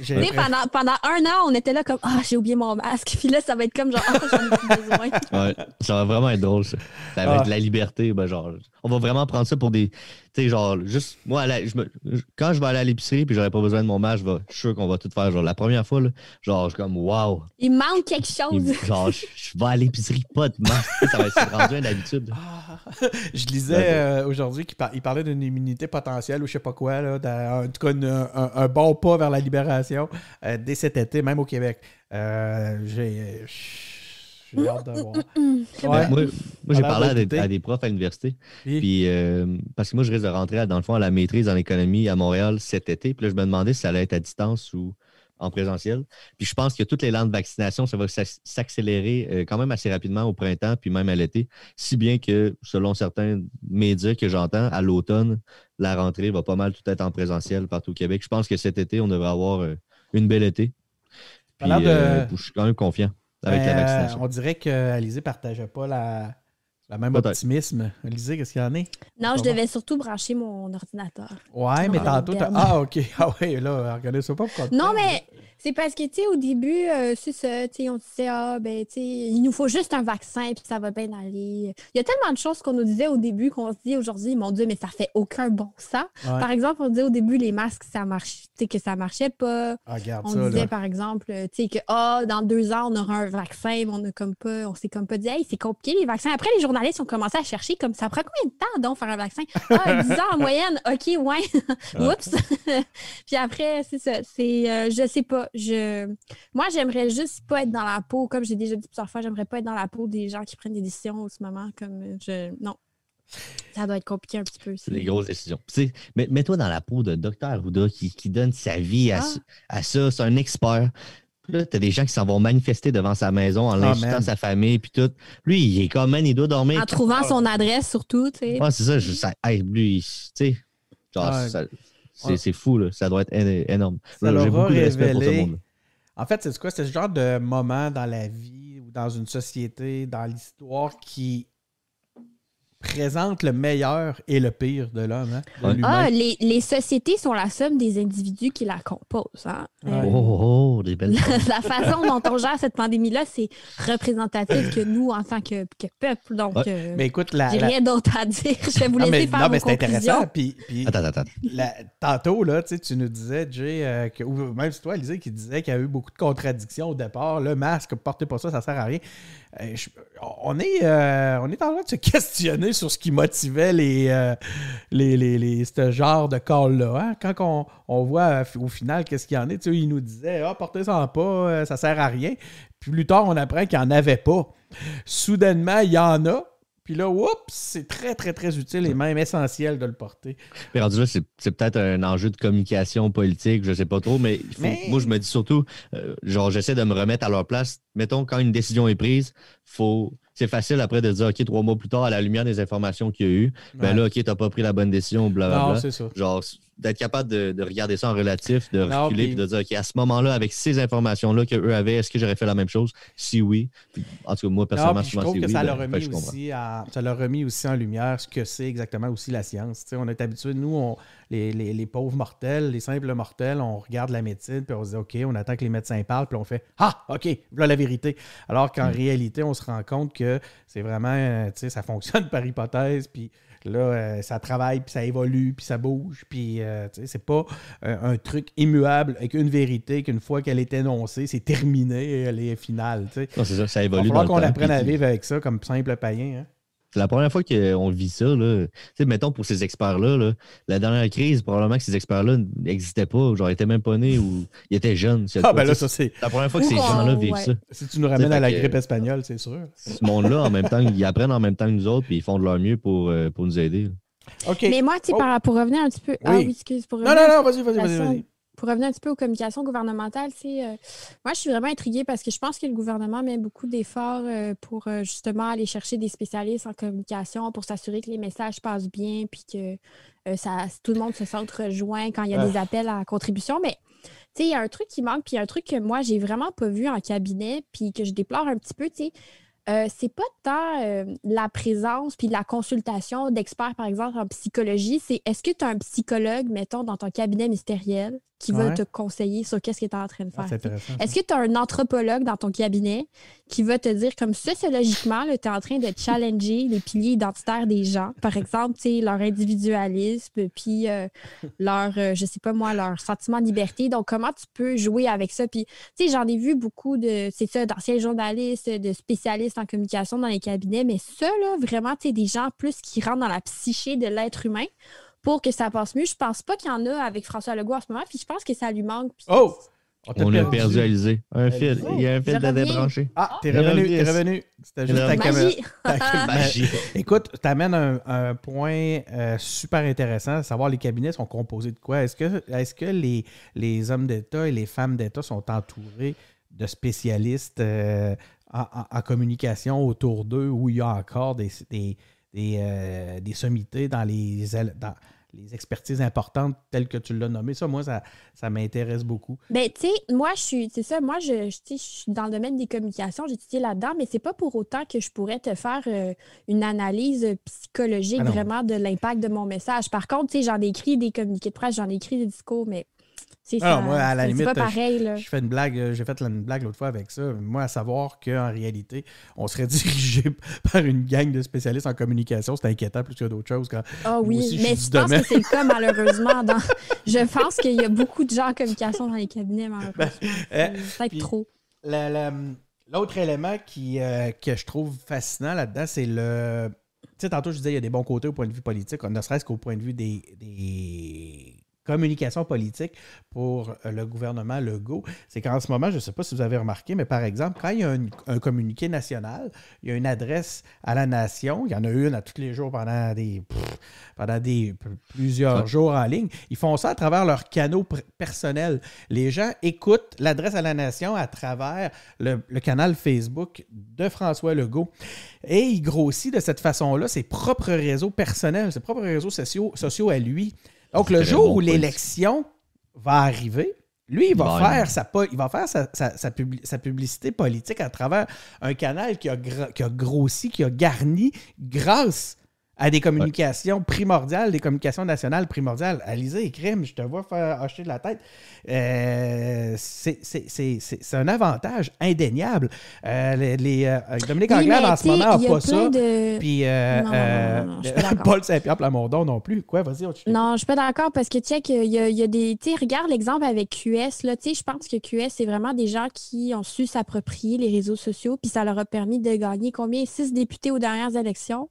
Tu pendant, pendant un an, on était là comme Ah, j'ai oublié mon masque. Puis là, ça va être comme genre Ah, j'en ai plus besoin. Ouais, ça va vraiment être drôle, ça. Ça va Ah. être la liberté. Ben, genre, on va vraiment prendre ça pour des. Tu sais, genre, juste, moi, à la- je me- je- quand je vais aller à l'épicerie puis j'aurai pas besoin de mon masque, je, vais- je suis sûr qu'on va tout faire. Genre, la première fois, là, genre, je suis comme, wow. Il manque quelque chose. Genre, je, je vais à l'épicerie, pas de masque. Ça va être rendu une habitude. Ah, <laughs> je lisais euh, aujourd'hui qu'il par- il parlait d'une immunité potentielle ou je sais pas quoi, là, dans- en tout cas une- un, un bon pas vers la libération euh, dès cet été, même au Québec. Euh, j'ai j'ai hâte de voir. Ouais. moi, moi j'ai parlé à de des, douter. à des profs à l'université. Puis, euh, parce que moi, je risque de rentrer, dans le fond, à la maîtrise en économie à Montréal cet été. Puis là, je me demandais si ça allait être à distance ou en présentiel. Puis je pense que toutes les langues de vaccination, ça va s'ac- s'accélérer euh, quand même assez rapidement au printemps, puis même à l'été. Si bien que, selon certains médias que j'entends, à l'automne, la rentrée va pas mal tout être en présentiel partout au Québec. Je pense que cet été, on devrait avoir euh, une belle été. Puis, de- euh, je suis quand même confiant avec Ben, la vaccination. on dirait qu'Alizé ne partageait pas la, la même optimisme. Alizé, qu'est-ce qu'il y en est? Non, je devais surtout brancher mon ordinateur. Ouais, mais tantôt. Ah, OK. Ah, ouais, là, regardez ça pas pourquoi. Non, mais c'est parce que, tu sais, au début, euh, c'est ça, tu sais, on disait, ah, ben, tu sais, il nous faut juste un vaccin, puis ça va bien aller. Il y a tellement de choses qu'on nous disait au début qu'on se dit aujourd'hui, mon Dieu, mais ça fait aucun bon sens. Ouais. Par exemple, on disait au début, les masques, ça marche, tu sais, que ça marchait pas. Ah, regarde On ça, disait, là. par exemple, tu sais, que ah, dans deux ans, on aura un vaccin, mais on a comme pas, on s'est comme pas dit, hey, c'est compliqué les vaccins. Après, les journalistes ont commencé à chercher comme ça prend combien de temps donc faire un vaccin? <laughs> Ah, 10 ans en moyenne, ok, ouais. Oups. <laughs> Puis après, c'est ça. C'est euh, je sais pas. Je moi, j'aimerais juste pas être dans la peau, comme j'ai déjà dit plusieurs fois, j'aimerais pas être dans la peau des gens qui prennent des décisions en ce moment. Comme euh, je. Non. Ça doit être compliqué un petit peu. C'est des grosses décisions. Mets-toi dans la peau de Dr. Arruda qui, qui donne sa vie à, Ah. à ça. C'est un expert. Là, t'as des gens qui s'en vont manifester devant sa maison en Ah, l'insultant man. sa famille puis tout. Lui, il est comme, man, il doit dormir. En trouvant son adresse surtout, tu sais. Ouais, c'est ça. Je, ça hey, lui, il- tu sais, genre, c'est fou, là. Ça doit être énorme. Ça J'ai beaucoup de respect pour ce révélé. monde. En fait, c'est quoi? C'est ce genre de moment dans la vie ou dans une société, dans l'histoire qui présente le meilleur et le pire de l'homme. Hein, de l'humain. Ah, les, les sociétés sont la somme des individus qui la composent. Hein? Ouais. Euh, Oh, oh, oh, des belles <laughs> la façon dont on gère cette pandémie-là, c'est représentatif que nous, en tant que, que peuple. Donc, Ouais. euh, mais écoute, la, j'ai la- rien d'autre à dire. Je vais vous Non, laisser mais, faire non, mais c'est intéressant. Puis, puis Attends, attends, tantôt, là, tu nous disais, Jay, euh, que, ou même c'est toi, Lisée, qui disait qu'il y a eu beaucoup de contradictions au départ. Le masque, portez pas ça, ça sert à rien. Je- on, est, euh, on est en train de se questionner sur ce qui motivait les, euh, les, les, les- ce genre de call-là. hein? Quand on, on voit euh, au final qu'est-ce qu'il y en est, tu sais, il nous disait Ah, portez-en pas, euh, ça sert à rien. Puis plus tard, on apprend qu'il n'y en avait pas. Soudainement, il y en a. Puis là, oups, c'est très, très, très utile et même essentiel de le porter. Mais rendu là, c'est peut-être un enjeu de communication politique, je sais pas trop, mais, il faut- Mais- moi, je me dis surtout, euh, genre, j'essaie de me remettre à leur place. Mettons, quand une décision est prise, faut. C'est facile après de dire, OK, trois mois plus tard, à la lumière des informations qu'il y a eu, ben Ouais. là, OK, t'as pas pris la bonne décision, blablabla. non, c'est ça. Genre, d'être capable de, de regarder ça en relatif, de Non, reculer, puis- de dire, OK, à ce moment-là, avec ces informations-là qu'eux avaient, est-ce que j'aurais fait la même chose? Si oui. Puis, en tout cas, moi, Non, personnellement, puis je trouve que oui. ça ben, fait, remis, aussi en- ça l'a remis aussi en lumière ce que c'est exactement aussi la science. On est habitué, nous, on- les, les- les pauvres mortels, les simples mortels, on regarde la médecine, puis on se dit OK, on attend que les médecins parlent, puis on fait Ah, OK, voilà la vérité. Alors Hmm. qu'en réalité, on se rend compte que c'est vraiment, euh, tu sais, ça fonctionne <laughs> par hypothèse, puis là, euh, ça travaille, puis ça évolue, puis ça bouge, puis euh, tu sais, c'est pas un truc immuable avec une vérité qu'une fois qu'elle est énoncée, c'est terminé, elle est finale. tu sais. Non, c'est ça, ça Il va évolue. falloir dans qu'on apprenne à vivre avec ça comme simple païen. hein. C'est la première fois qu'on vit ça. Là. Tu sais, mettons pour ces experts-là, là, la dernière crise, probablement que ces experts-là n'existaient pas, genre ils étaient même pas nés ou ils étaient jeunes. c'est Ah, quoi, ben là, ça, c'est. c'est la première fois que ces gens-là vivent ouais. ça. Si tu nous ramènes à la que- grippe espagnole, c'est sûr. Ce monde-là, en même temps, ils apprennent en même temps que nous autres, puis ils font de leur mieux pour, euh, pour nous aider. OK. Mais moi, tu Oh. par- pour revenir un petit peu. Ah Oui. excuse. Pour Non, revenir non, un non, vas-y, vas-y, vas-y. Pour revenir un petit peu aux communications gouvernementales, c'est euh, moi je suis vraiment intriguée parce que je pense que le gouvernement met beaucoup d'efforts euh, pour euh, justement aller chercher des spécialistes en communication pour s'assurer que les messages passent bien puis que ça, tout le monde se sente rejoint quand il y a Ah. des appels à contribution. Mais tu sais, il y a un truc qui manque, puis il y a un truc que moi j'ai vraiment pas vu en cabinet, puis que je déplore un petit peu, tu sais. Euh, c'est pas tant euh, la présence puis la consultation d'experts, par exemple, en psychologie, c'est est-ce que tu as un psychologue, mettons, dans ton cabinet ministériel? Qui va Ouais. te conseiller sur qu'est-ce que tu es en train de Ah, faire? Est-ce que tu as un anthropologue dans ton cabinet qui va te dire comme sociologiquement, tu es en train de challenger les piliers identitaires des gens, par exemple, tu sais, leur individualisme, puis euh, leur, euh, je sais pas moi, leur sentiment de liberté. Donc, comment tu peux jouer avec ça? Puis, tu sais, j'en ai vu beaucoup de, c'est ça, d'anciens journalistes, de spécialistes en communication dans les cabinets, mais ça, là, vraiment, tu sais, des gens plus qui rentrent dans la psyché de l'être humain pour que ça passe mieux. Je pense pas qu'il y en a avec François Legault en ce moment, puis je pense que ça lui manque. puis- Oh! On a perdu Alizé. Un fil. Il y a un fil de débranché. Ah, t'es Il revenu, t'es revenu. C'était juste ta caméra. Magie! <laughs> Écoute, tu amènes un, un point euh, super intéressant, à savoir les cabinets sont composés de quoi? Est-ce que, est que les, les hommes d'État et les femmes d'État sont entourés de spécialistes euh, en, en- en communication autour d'eux où il y a encore des, des, des, euh, des sommités dans les, dans les expertises importantes telles que tu l'as nommé? Ça, moi, ça, ça m'intéresse beaucoup. Ben, tu sais, moi, je suis, c'est ça, moi, je, suis dans le domaine des communications, j'ai étudié là-dedans, mais c'est pas pour autant que je pourrais te faire euh, une analyse psychologique Ah vraiment de l'impact de mon message. Par contre, tu sais, j'en ai écrit des communiqués de presse, j'en ai écrit des discours, mais c'est Ah ça. moi, à la limite, pas pareil, là. Je fais une blague, euh, j'ai fait une blague l'autre fois avec ça. Moi, à savoir qu'en réalité, on serait <laughs> dirigé par une gang de spécialistes en communication, c'est inquiétant plus que d'autres choses. Quand... Ah oui, aussi, je mais je pense que c'est le cas, malheureusement. Dans... <laughs> Je pense qu'il y a beaucoup de gens en communication dans les cabinets, malheureusement. <laughs> euh, C'est Peut-être trop. La- la- L'autre élément qui, euh, que je trouve fascinant là-dedans, c'est le. Tu sais, tantôt, je disais, il y a des bons côtés au point de vue politique, ne serait-ce qu'au point de vue des, des communications politiques pour euh, le gouvernement Legault. C'est qu'en ce moment, je ne sais pas si vous avez remarqué, mais par exemple, quand il y a un, un communiqué national, il y a une adresse à la nation, il y en a une à tous les jours pendant des, pff, pendant des plusieurs jours en ligne. Ils font ça à travers leurs canaux personnels. Les gens écoutent l'adresse à la nation à travers le, le canal Facebook de François Legault. Et il grossit de cette façon-là ses propres réseaux personnels, ses propres réseaux sociaux, sociaux à lui. Donc, le jour bon où l'élection va arriver, lui, il va Bon. faire, sa, po- il va faire sa, sa- sa publi- sa publicité politique à travers un canal qui a, qui a grossi, qui a garni grâce à des communications primordiales, des communications nationales primordiales. Alizé et Crime, je te vois faire hocher de la tête. Euh, c'est un avantage indéniable. les, Dominique Anglade, en ce moment, n'a pas ça. Puis Paul Saint-Pierre Plamondon non plus. Quoi, vas-y. Non, je suis pas d'accord parce que, check, il y a, y a des. Tu regarde l'exemple avec QS. Là, je pense que QS, c'est vraiment des gens qui ont su s'approprier les réseaux sociaux, puis ça leur a permis de gagner combien? Six députés aux dernières élections,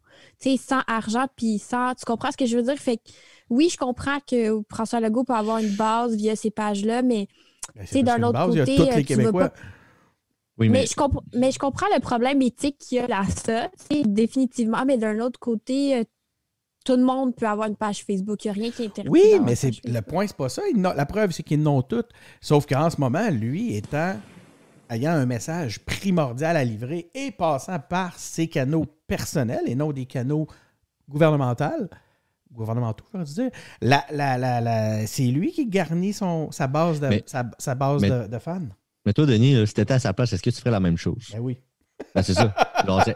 sans argent, puis sans. Tu comprends ce que je veux dire? Fait que, oui, je comprends que François Legault peut avoir une base via ces pages-là, mais, ben, d'un autre côté. Tu veux pas... Oui, mais... je mais je comprends le problème éthique qu'il y a là, ça, définitivement, mais d'un autre côté, euh, tout le monde peut avoir une page Facebook. Il n'y a rien qui est interdit. Oui, mais c'est le point, c'est pas ça. la preuve, c'est qu'ils n'ont toutes. Sauf qu'en ce moment, lui étant ayant un message primordial à livrer et passant par ses canaux personnels et non des canaux gouvernementaux, gouvernementaux, je veux dire, la, la, c'est lui qui garnit son, sa base, de, sa, base de, fans. Mais toi, Denis, si tu étais à sa place, est-ce que tu ferais la même chose? Ben oui. Ben, c'est ça.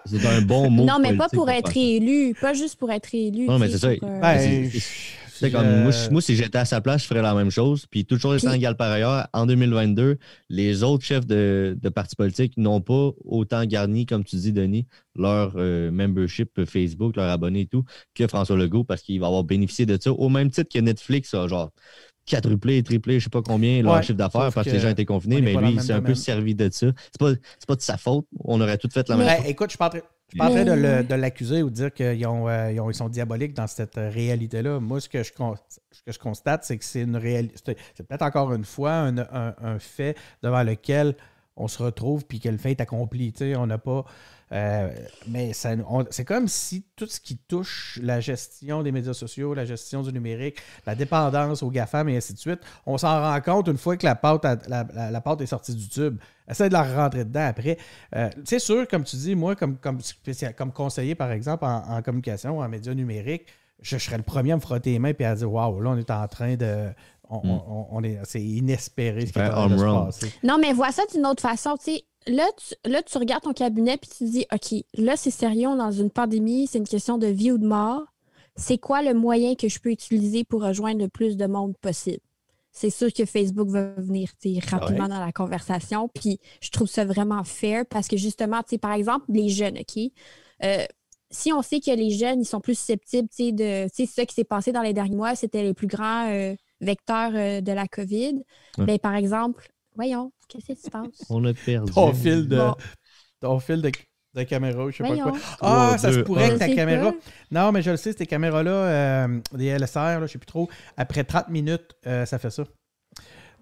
C'est un bon mot. Non, mais pas pour être élu. Pas juste pour être élu. Non, mais c'est ça. Euh, ben, comme, moi, si j'étais à sa place, je ferais la même chose. Puis, toujours étant égal par ailleurs, en 2022, les autres chefs de, de partis politiques n'ont pas autant garni, comme tu dis, Denis, leur euh, membership Facebook, leur abonné et tout, que François Legault, parce qu'il va avoir bénéficié de ça, au même titre que Netflix, genre quadruplé, triplé, je sais pas combien, leur chiffre d'affaires parce que, les gens étaient confinés, mais lui, il s'est un peu servi de ça. C'est pas, pas de sa faute. On aurait tout fait la même chose. Écoute, je suis pas en train de l'accuser ou de dire qu'ils euh, ils sont diaboliques dans cette réalité-là. Moi, ce que je, ce que je constate, c'est que c'est une réalité. C'est peut-être encore une fois un, un, fait devant lequel on se retrouve puis que le fait est accompli. On n'a pas. Euh, mais c'est comme si tout ce qui touche la gestion des médias sociaux, la gestion du numérique, la dépendance aux GAFAM et ainsi de suite, on s'en rend compte une fois que la pâte, la, la, pâte est sortie du tube. Essaye de la rentrer dedans après. Euh, c'est sûr, comme tu dis, moi, comme, comme, comme conseiller, par exemple, en, communication, en médias numériques, je, serais le premier à me frotter les mains et à dire Waouh, là, on est en train de. On, hmm. est, c'est inespéré ce qui est en train de se passer. Non, mais vois ça d'une autre façon. Tu sais, là, tu, là, tu regardes ton cabinet puis tu te dis, OK, là, c'est sérieux, dans une pandémie, c'est une question de vie ou de mort. C'est quoi le moyen que je peux utiliser pour rejoindre le plus de monde possible? C'est sûr que Facebook va venir rapidement dans la conversation. Puis je trouve ça vraiment fair parce que justement, par exemple, les jeunes, OK? Euh, si on sait que les jeunes, ils sont plus susceptibles de. Tu sais, ce qui s'est passé dans les derniers mois, c'était les plus grands euh, vecteurs euh, de la COVID. Ben, par exemple, voyons, Qu'est-ce qui se passe? On a perdu. Ton fil de, ton fil de, de caméra, je sais pas quoi. Ah, ça se pourrait que ta caméra. Non, mais je le sais, ces caméras-là, euh, des LSR, là, je sais plus trop, après 30 minutes, euh, ça fait ça.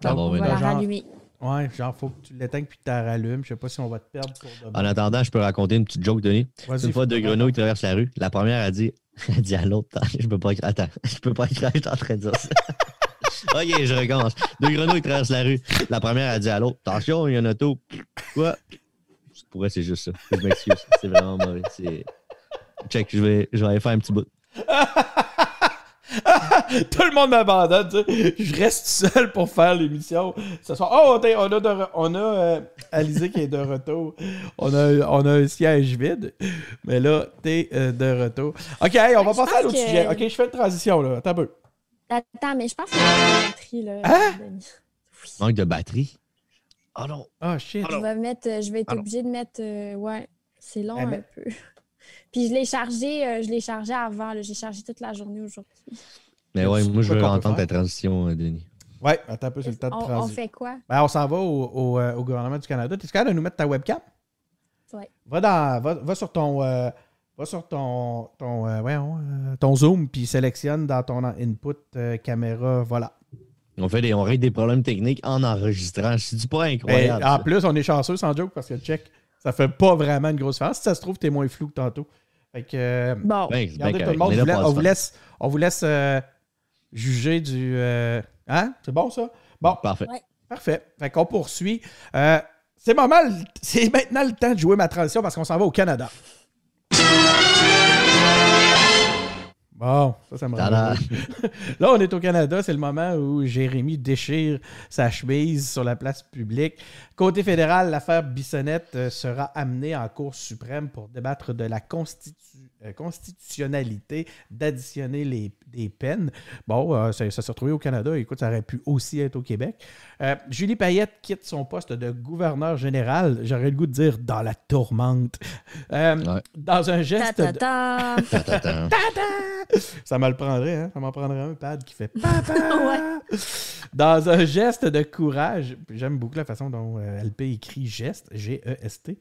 Donc, on va la rallumer. Ouais, genre, faut que tu l'éteignes puis que tu la rallumes. Je sais pas si on va te perdre pour En attendant, je peux raconter une petite joke, Denis. Une fois deux grenouilles traversent la rue. La première a dit, <laughs> a dit à l'autre, je peux pas Attends, <laughs> je peux pas être je suis en train de dire ça. <laughs> OK, je recommence. Deux grenouilles traversent la rue. La première a dit à l'autre Attention, il y a un auto. Quoi? Pour c'est juste ça. Je m'excuse. C'est vraiment mauvais. Check, je vais, je vais aller faire un petit bout. <laughs> Tout le monde m'abandonne. Je reste seul pour faire l'émission. Ce soir, oh, on a, on a euh, Alizé qui est de retour. On a, on a un siège vide. Mais là, t'es euh, de retour. OK, on va passer à l'autre sujet. OK, je fais une transition. là. Attends un peu. Attends, mais je pense qu'il y a une batterie. Là, hein? Oui. Manque de batterie? Oh non. Oh shit. Je vais, mettre, je vais être obligée de mettre. Euh, ouais, c'est long eh, un peu. <laughs> Puis je l'ai chargé, euh, je l'ai chargé avant. J'ai chargé toute la journée aujourd'hui. Mais ouais, moi je veux entendre ta transition, euh, Denis. Ouais, attends un peu, c'est le temps de transition. On fait quoi? Ben, on s'en va au, au, au, gouvernement du Canada. Tu es capable de nous mettre ta webcam? Ouais. Va, dans, va, va sur ton. Va sur ton, ton, euh, euh, ton Zoom, puis sélectionne dans ton input euh, caméra. Voilà. On fait des, on règle des problèmes techniques en enregistrant. C'est pas incroyable. en plus, on est chanceux sans joke parce que check, ça fait pas vraiment une grosse différence. Si ça se trouve, t'es moins flou que tantôt. Fait que. bon. Ben, regardez tout le monde. On, vous laisse, on vous laisse juger du. hein? C'est bon ça? Bon. Parfait. Parfait. Fait qu'on poursuit. c'est. C'est maintenant le temps de jouer ma transition parce qu'on s'en va au Canada. Bon, ça, ça me <laughs> Là, on est au Canada. C'est le moment où Jérémy déchire sa chemise sur la place publique. Côté fédéral, l'affaire Bissonnette euh, sera amenée en Cour suprême pour débattre de la constitution constitutionnalité d'additionner les, des peines. Bon, euh, ça, s'est retrouvé au Canada. Écoute, ça aurait pu aussi être au Québec. Euh, Julie Payette quitte son poste de gouverneur général. J'aurais le goût de dire dans la tourmente. Dans un geste. Ta, ta, ta. ça me le prendrait, hein? Ça m'en prendrait un pad qui fait papa. <laughs> Dans un geste de courage. J'aime beaucoup la façon dont LP écrit geste, G-E-S-T.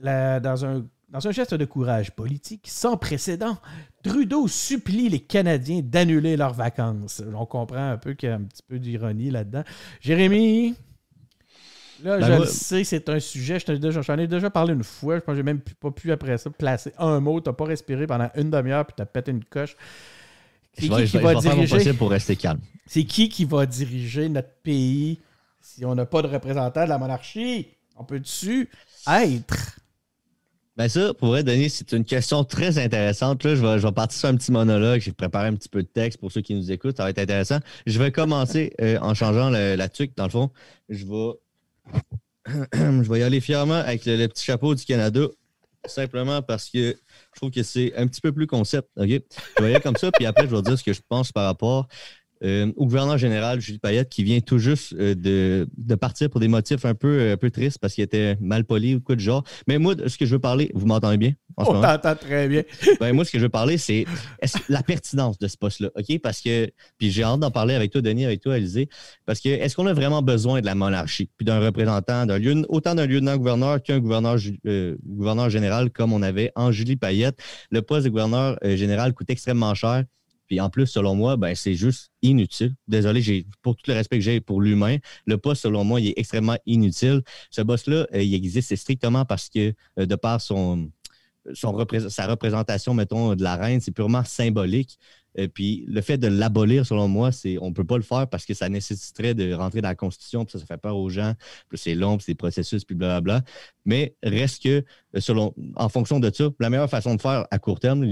dans un dans un geste de courage politique sans précédent, Trudeau supplie les Canadiens d'annuler leurs vacances. On comprend un peu qu'il y a un petit peu d'ironie là-dedans. Jérémy, là, ben je le sais, c'est un sujet. J'en ai déjà parlé une fois. Je pense que j'ai même pas pu après ça placer un mot. Tu n'as pas respiré pendant une demi-heure puis tu as pété une coche. C'est qui, qui va diriger... pour rester calme. C'est qui qui va diriger notre pays si on n'a pas de représentant de la monarchie? On peut dessus être ben ça, pour vrai, Denis, c'est une question très intéressante. Là, je, vais, je vais partir sur un petit monologue. J'ai préparé un petit peu de texte pour ceux qui nous écoutent. Ça va être intéressant. Je vais commencer euh, en changeant la tuque, dans le fond. Je vais, <clears throat> je vais y aller fièrement avec le, petit chapeau du Canada, simplement parce que je trouve que c'est un petit peu plus concept. Je vais y aller comme ça, puis après, je vais dire ce que je pense par rapport euh, au gouverneur général, Julie Payette, qui vient tout juste euh, de, partir pour des motifs un peu, euh, un peu tristes parce qu'il était mal poli ou quoi de genre. Mais moi, ce que je veux parler, vous m'entendez bien? On t'entend très bien. <laughs> ben, moi, ce que je veux parler, c'est la pertinence de ce poste-là. OK? Parce que, puis j'ai hâte d'en parler avec toi, Denis, avec toi, Alizé, parce que est-ce qu'on a vraiment besoin de la monarchie, puis d'un représentant, d'un lieu, autant d'un lieutenant-gouverneur qu'un gouverneur, gouverneur général comme on avait en Julie Payette? Le poste de gouverneur général coûte extrêmement cher. Puis en plus, selon moi, ben, c'est juste inutile. Désolé, pour tout le respect que j'ai pour l'humain, le poste, selon moi, il est extrêmement inutile. Ce boss-là, euh, il existe strictement parce que, euh, de par son, sa représentation, mettons, de la reine, c'est purement symbolique. Et puis le fait de l'abolir, selon moi, c'est on ne peut pas le faire parce que ça nécessiterait de rentrer dans la Constitution, puis ça, ça fait peur aux gens, puis c'est long, puis c'est processus, puis blablabla. Mais reste que, euh, selon, en fonction de ça, la meilleure façon de faire à court terme,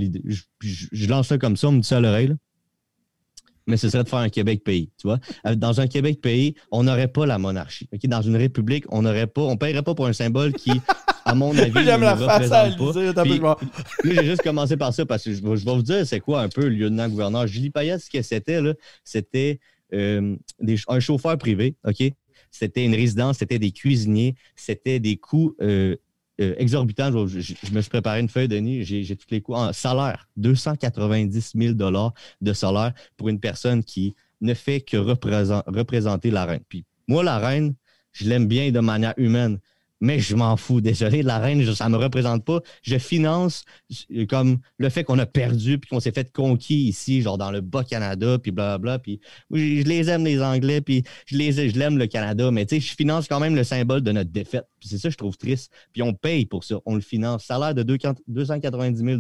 je, lance ça comme ça, on me dit ça à l'oreille, mais ce serait de faire un Québec pays, tu vois. Euh, dans un Québec pays, on n'aurait pas la monarchie. Dans une république, on n'aurait pas, on paierait pas pour un symbole qui à mon avis, <laughs> J'aime la face à Là, j'ai juste commencé par ça parce que je, vais vous dire c'est quoi un peu le lieutenant-gouverneur? Julie Payette, ce que c'était, c'était euh, un chauffeur privé, OK? C'était une résidence, c'était des cuisiniers, c'était des coûts euh, euh, exorbitants. Je, me suis préparé une feuille, Denis, j'ai tous les coûts. En salaire, 290 000 de salaire pour une personne qui ne fait que représenter la reine. Puis moi, la reine, je l'aime bien de manière humaine mais je m'en fous. Désolé, la reine, ça ne me représente pas. Je finance comme le fait qu'on a perdu puis qu'on s'est fait conquis ici, genre dans le Bas-Canada, puis blablabla. Puis je les aime, les Anglais, puis je les je l'aime, le Canada, mais tu sais, je finance quand même le symbole de notre défaite. C'est ça je trouve triste. Puis on paye pour ça. On le finance. Salaire de 290 000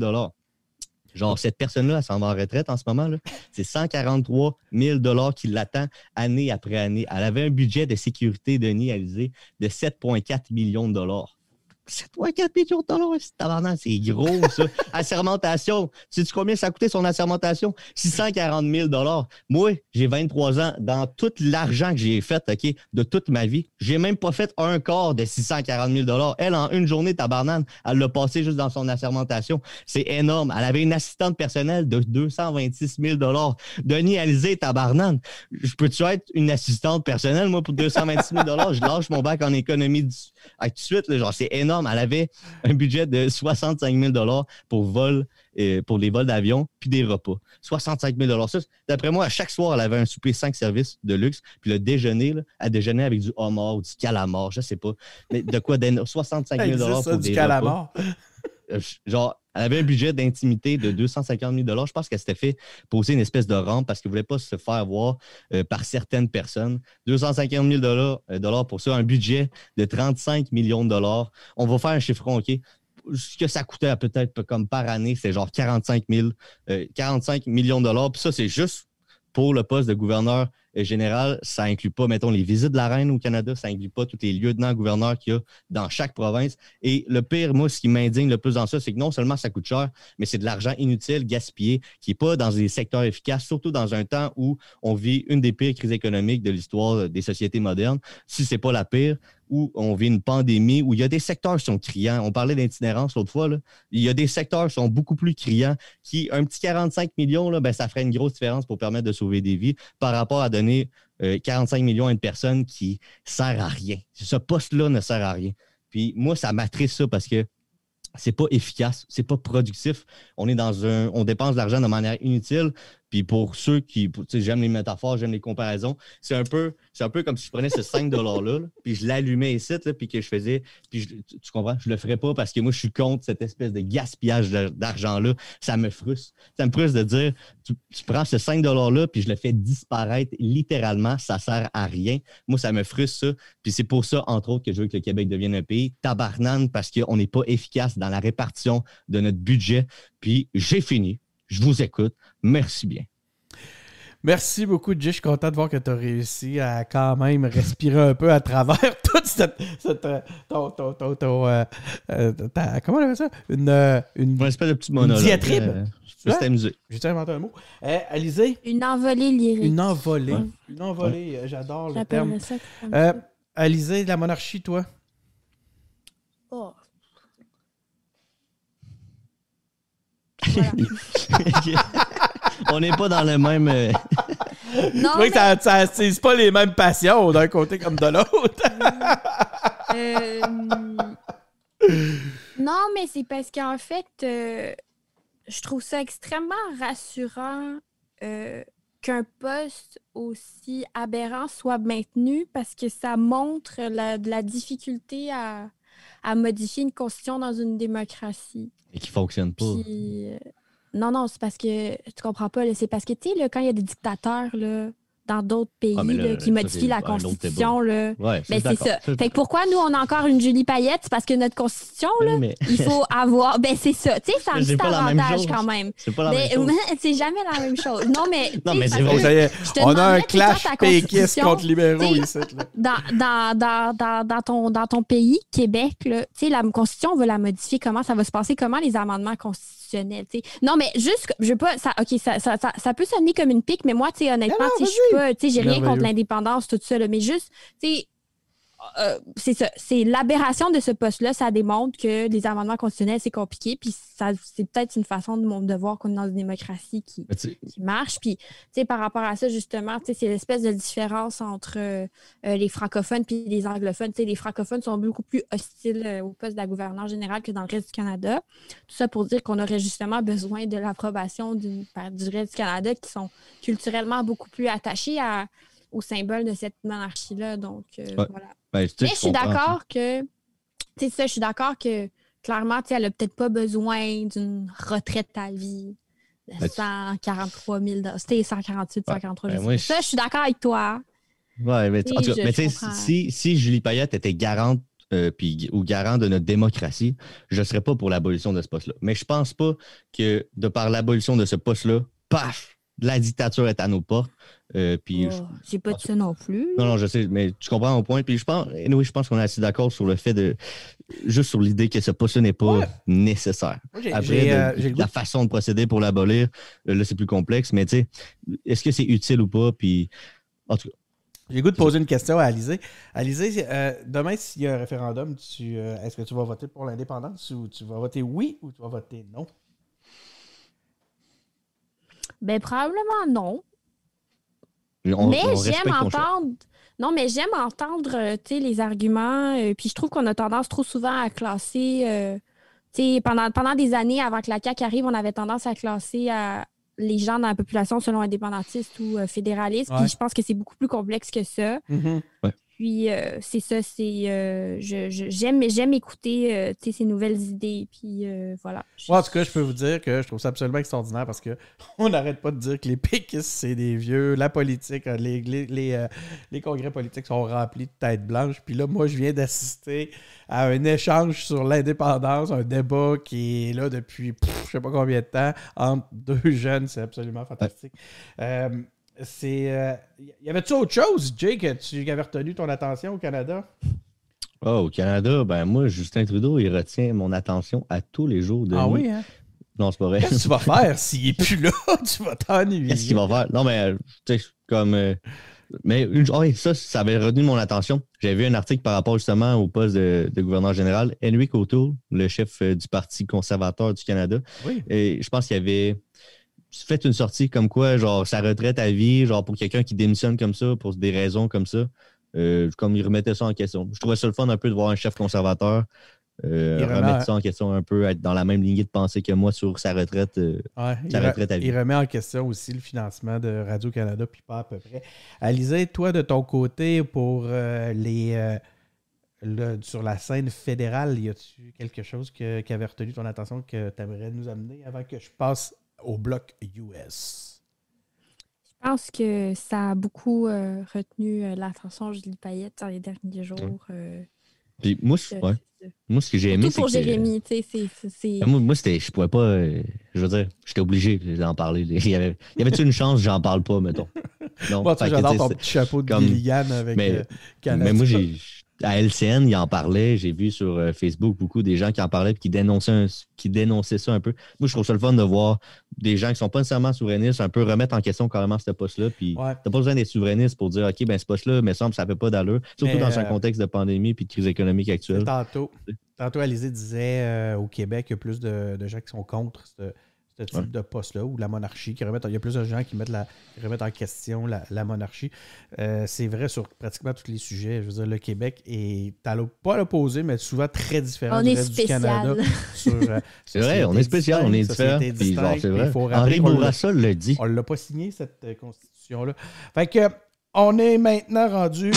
Genre, cette personne-là, elle s'en va en retraite en ce moment. C'est 143 000 qui l'attend année après année. Elle avait un budget de sécurité, Denis Alizé, de 7,4 millions de dollars. 7,4 millions de dollars, c'est gros, ça. <laughs> assermentation. Sais-tu combien ça a coûté son assermentation? 640 000 dollars. Moi, j'ai 23 ans. Dans tout l'argent que j'ai fait, OK, de toute ma vie, j'ai même pas fait un quart de 640 000 dollars. Elle, en une journée, tabarnane, elle l'a passé juste dans son assermentation. C'est énorme. Elle avait une assistante personnelle de 226 000 dollars. Denis Alizé, tabarnane. Je peux-tu être une assistante personnelle, moi, pour 226 000 dollars? Je lâche mon bac en économie tout de suite. Genre, c'est énorme. Elle avait un budget de 65 000 pour vol, euh, pour les vols d'avion, puis des repas. 65 000 D'après moi, à chaque soir, elle avait un souper 5 services de luxe, puis le déjeuner, elle déjeunait avec du homard ou du calamar, je sais pas. Mais de quoi 65 000 pour des calamar. Euh, genre, elle avait un budget d'intimité de 250 000 Je pense qu'elle s'était fait poser une espèce de rampe parce qu'elle ne voulait pas se faire voir euh, par certaines personnes. 250 000 euh, pour ça, un budget de 35 millions de dollars. On va faire un chiffron, OK? Ce que ça coûtait peut-être comme par année, c'est genre 45, 000, 45 millions de dollars. Puis ça, c'est juste pour le poste de gouverneur générale, ça inclut pas, mettons, les visites de la reine au Canada, ça inclut pas tous les lieutenants-gouverneurs qu'il y a dans chaque province. Et le pire, moi, ce qui m'indigne le plus dans ça, c'est que non seulement ça coûte cher, mais c'est de l'argent inutile, gaspillé, qui n'est pas dans des secteurs efficaces, surtout dans un temps où on vit une des pires crises économiques de l'histoire des sociétés modernes. Si c'est pas la pire, où on vit une pandémie, où il y a des secteurs qui sont criants. On parlait d'itinérance l'autre fois. Il y a des secteurs qui sont beaucoup plus criants, qui, un petit 45 millions, ben, ça ferait une grosse différence pour permettre de sauver des vies par rapport à donner 45 euh, millions à une personne qui sert à rien. Ce poste-là ne sert à rien. Puis moi, ça m'attriste ça parce que c'est pas efficace, c'est pas productif. On est dans un, on dépense de l'argent de manière inutile. Puis pour ceux qui, j'aime les métaphores, j'aime les comparaisons, c'est un peu, c'est un peu comme si je prenais ce 5 $-là, puis je l'allumais ici, puis que je faisais, puis tu, comprends, je le ferais pas parce que moi, je suis contre cette espèce de gaspillage d'argent-là. Ça me frustre. Ça me frustre de dire, tu, prends ce 5 $-là, puis je le fais disparaître littéralement, ça sert à rien. Moi, ça me frustre, ça. Puis c'est pour ça, entre autres, que je veux que le Québec devienne un pays tabarnane parce qu'on n'est pas efficace dans la répartition de notre budget. Puis j'ai fini. Je vous écoute. Merci bien. Merci beaucoup, Jay. Je suis content de voir que tu as réussi à quand même respirer un peu à travers <laughs> toute cette. Euh, euh, euh, comment on appelle ça? Une. une, espèce de petit monologue. diatribe. J'ai inventé un mot. Eh, Alizé? Une envolée lyrique. Une envolée. Une envolée, j'adore le terme. Ça Alizé, la monarchie, toi? Oh, <laughs> On n'est pas dans le même. Euh, non, mais... ça, ça c'est pas les mêmes passions d'un côté comme de l'autre. Euh, non, mais c'est parce qu'en fait, euh, je trouve ça extrêmement rassurant qu'un poste aussi aberrant soit maintenu parce que ça montre la, la difficulté à, à modifier une constitution dans une démocratie. Et qui fonctionne pas. Euh, non, non, c'est parce que tu comprends pas. C'est parce que, tu sais, quand il y a des dictateurs, là, dans d'autres pays ah, qui modifient la Constitution. Là. Ouais, mais c'est ça. Fait que pourquoi nous, on a encore une Julie Payette? C'est parce que notre Constitution, là, il faut avoir. Ben, c'est ça. Tu sais, ça a <laughs> un petit avantage quand même. C'est pas la même chose. <laughs> c'est jamais la même chose. Non, mais. non, mais c'est vrai. On a un clash péquiste contre libéraux ici. Dans, dans, dans, dans, ton, dans ton pays, Québec, tu sais, la Constitution, on veut la modifier. Comment ça va se passer? Comment les amendements constitutionnels? Non, mais juste, je veux pas. Ça, OK, ça, ça, ça, peut sonner comme une pique, mais moi, tu sais, honnêtement, je suis j'ai rien contre l'indépendance, tout ça, mais juste, tu sais, euh, c'est ça. C'est l'aberration de ce poste-là. Ça démontre que les amendements constitutionnels, c'est compliqué. Puis c'est peut-être une façon de, de voir qu'on est dans une démocratie qui, marche. Puis, par rapport à ça, justement, c'est l'espèce de différence entre euh, euh, les francophones et les anglophones. les francophones sont beaucoup plus hostiles au poste de la gouverneure générale que dans le reste du Canada. Tout ça pour dire qu'on aurait justement besoin de l'approbation du, du reste du Canada qui sont culturellement beaucoup plus attachés à, au symbole de cette monarchie-là. Donc, voilà. Ben, mais je suis d'accord que, tu ça, je suis d'accord que clairement, elle n'a peut-être pas besoin d'une retraite à vie de 143 000 C'était 148, 143 000. ça, je suis d'accord avec toi. Ouais, mais, en tout cas, mais si, si Julie Payette était garante euh, ou garant de notre démocratie, je ne serais pas pour l'abolition de ce poste-là. Mais je ne pense pas que de par l'abolition de ce poste-là, paf, la dictature est à nos portes. Euh, puis oh, j'ai pas de ça non plus. Non, non, je sais, mais tu comprends mon point. Puis je pense, oui, je pense qu'on est assez d'accord sur le fait de, juste sur l'idée que ce poste n'est pas nécessaire. Après, euh, la façon de procéder pour l'abolir, euh, là, c'est plus complexe, mais tu sais, est-ce que c'est utile ou pas? Puis, en tout cas. J'ai goût de poser une question à Alizé. Alizé, demain, s'il y a un référendum, tu, est-ce que tu vas voter pour l'indépendance ou tu vas voter oui ou tu vas voter non? Ben, probablement non mais j'aime entendre. Non, mais j'aime entendre euh, les arguments. Euh, puis je trouve qu'on a tendance trop souvent à classer. Euh, pendant, pendant des années, avant que la CAQ arrive, on avait tendance à classer les gens dans la population selon indépendantiste ou fédéraliste. Puis je pense que c'est beaucoup plus complexe que ça. Mm-hmm. Puis euh, c'est ça, c'est euh, j'aime j'aime écouter euh, ces nouvelles idées. Puis voilà. en tout cas, je peux vous dire que je trouve ça absolument extraordinaire parce que <laughs> on n'arrête pas de dire que les péquistes, c'est des vieux, la politique, les, les, congrès politiques sont remplis de têtes blanches. Puis là, moi, je viens d'assister à un échange sur l'indépendance, un débat qui est là depuis je sais pas combien de temps entre deux jeunes. C'est absolument fantastique. C'est. y avait-tu autre chose, Jake, que tu avais retenu ton attention au Canada? Oh, au Canada, ben moi, Justin Trudeau, il retient mon attention à tous les jours de Ah oui, hein? Non, c'est pas vrai. Qu'est-ce que tu vas <laughs> faire s'il n'est plus là? <laughs> tu vas t'ennuyer. Qu'est-ce qu'il va faire? Non, mais, tu sais, comme. euh, mais une, ah oui, ça, ça avait retenu mon attention. J'avais vu un article par rapport justement au poste de, de gouverneur général. Henry O'Toole, le chef euh, du Parti conservateur du Canada, Oui. et je pense qu'il avait fait une sortie comme quoi, genre, sa retraite à vie, genre, pour quelqu'un qui démissionne comme ça, pour des raisons comme ça, euh, comme il remettait ça en question. Je trouvais ça le fun un peu de voir un chef conservateur euh, remet- remettre ça en question un peu, être dans la même lignée de pensée que moi sur sa retraite. euh, Ouais, Sa re- retraite à vie. il remet en question aussi le financement de Radio-Canada, puis pas à peu près. Alizé, toi, de ton côté, pour euh, les. le- sur la scène fédérale, y a-tu quelque chose que- qui avait retenu ton attention que tu aimerais nous amener avant que je passe au bloc US? Je pense que ça a beaucoup euh, retenu euh, l'attention de Julie Payette dans les derniers jours. euh, Puis moi, de- ouais. moi, ce que j'ai aimé, c'est pour que- Jérémy, tu sais. Ben, Moi, moi, c'était, je pouvais pas, euh, je veux dire, j'étais obligé d'en parler. <laughs> Il y avait, il y avait-tu une chance, j'en parle pas, mettons. Non, <laughs> Moi, j'adore ton petit chapeau de comme- Gilligan avec mais- euh, Canada. Mais moi, j'ai, à LCN, il en parlait. J'ai vu sur euh, Facebook beaucoup des gens qui en parlaient et qui dénonçaient, un- qui dénonçaient ça un peu. Moi, je trouve ça le fun de voir des gens qui sont pas nécessairement souverainistes un peu remettre en question carrément ce poste-là. Puis, Ouais. t'as pas besoin d'être souverainiste pour dire, OK, ben, ce poste-là, me semble, ça fait pas d'allure. Surtout Mais, dans un euh, contexte de pandémie puis de crise économique actuelle. Tantôt, tantôt Alizé disait euh, au Québec, il y a plus de, de gens qui sont contre ce, ce type Ouais. de poste-là, ou la monarchie, qui remettent, il y a plus de gens qui, mettent la, qui remettent en question la, la monarchie. Euh, c'est vrai sur pratiquement tous les sujets. Je veux dire, le Québec est à pas à l'opposé, mais souvent très différent On du est reste du spécial. Canada. <laughs> sur, euh, C'est vrai, on est spécial, on est différent. c'est vrai. faut Henri Bourassa le dit. on l'a pas signé, cette euh, constitution-là. Fait que, on est maintenant rendu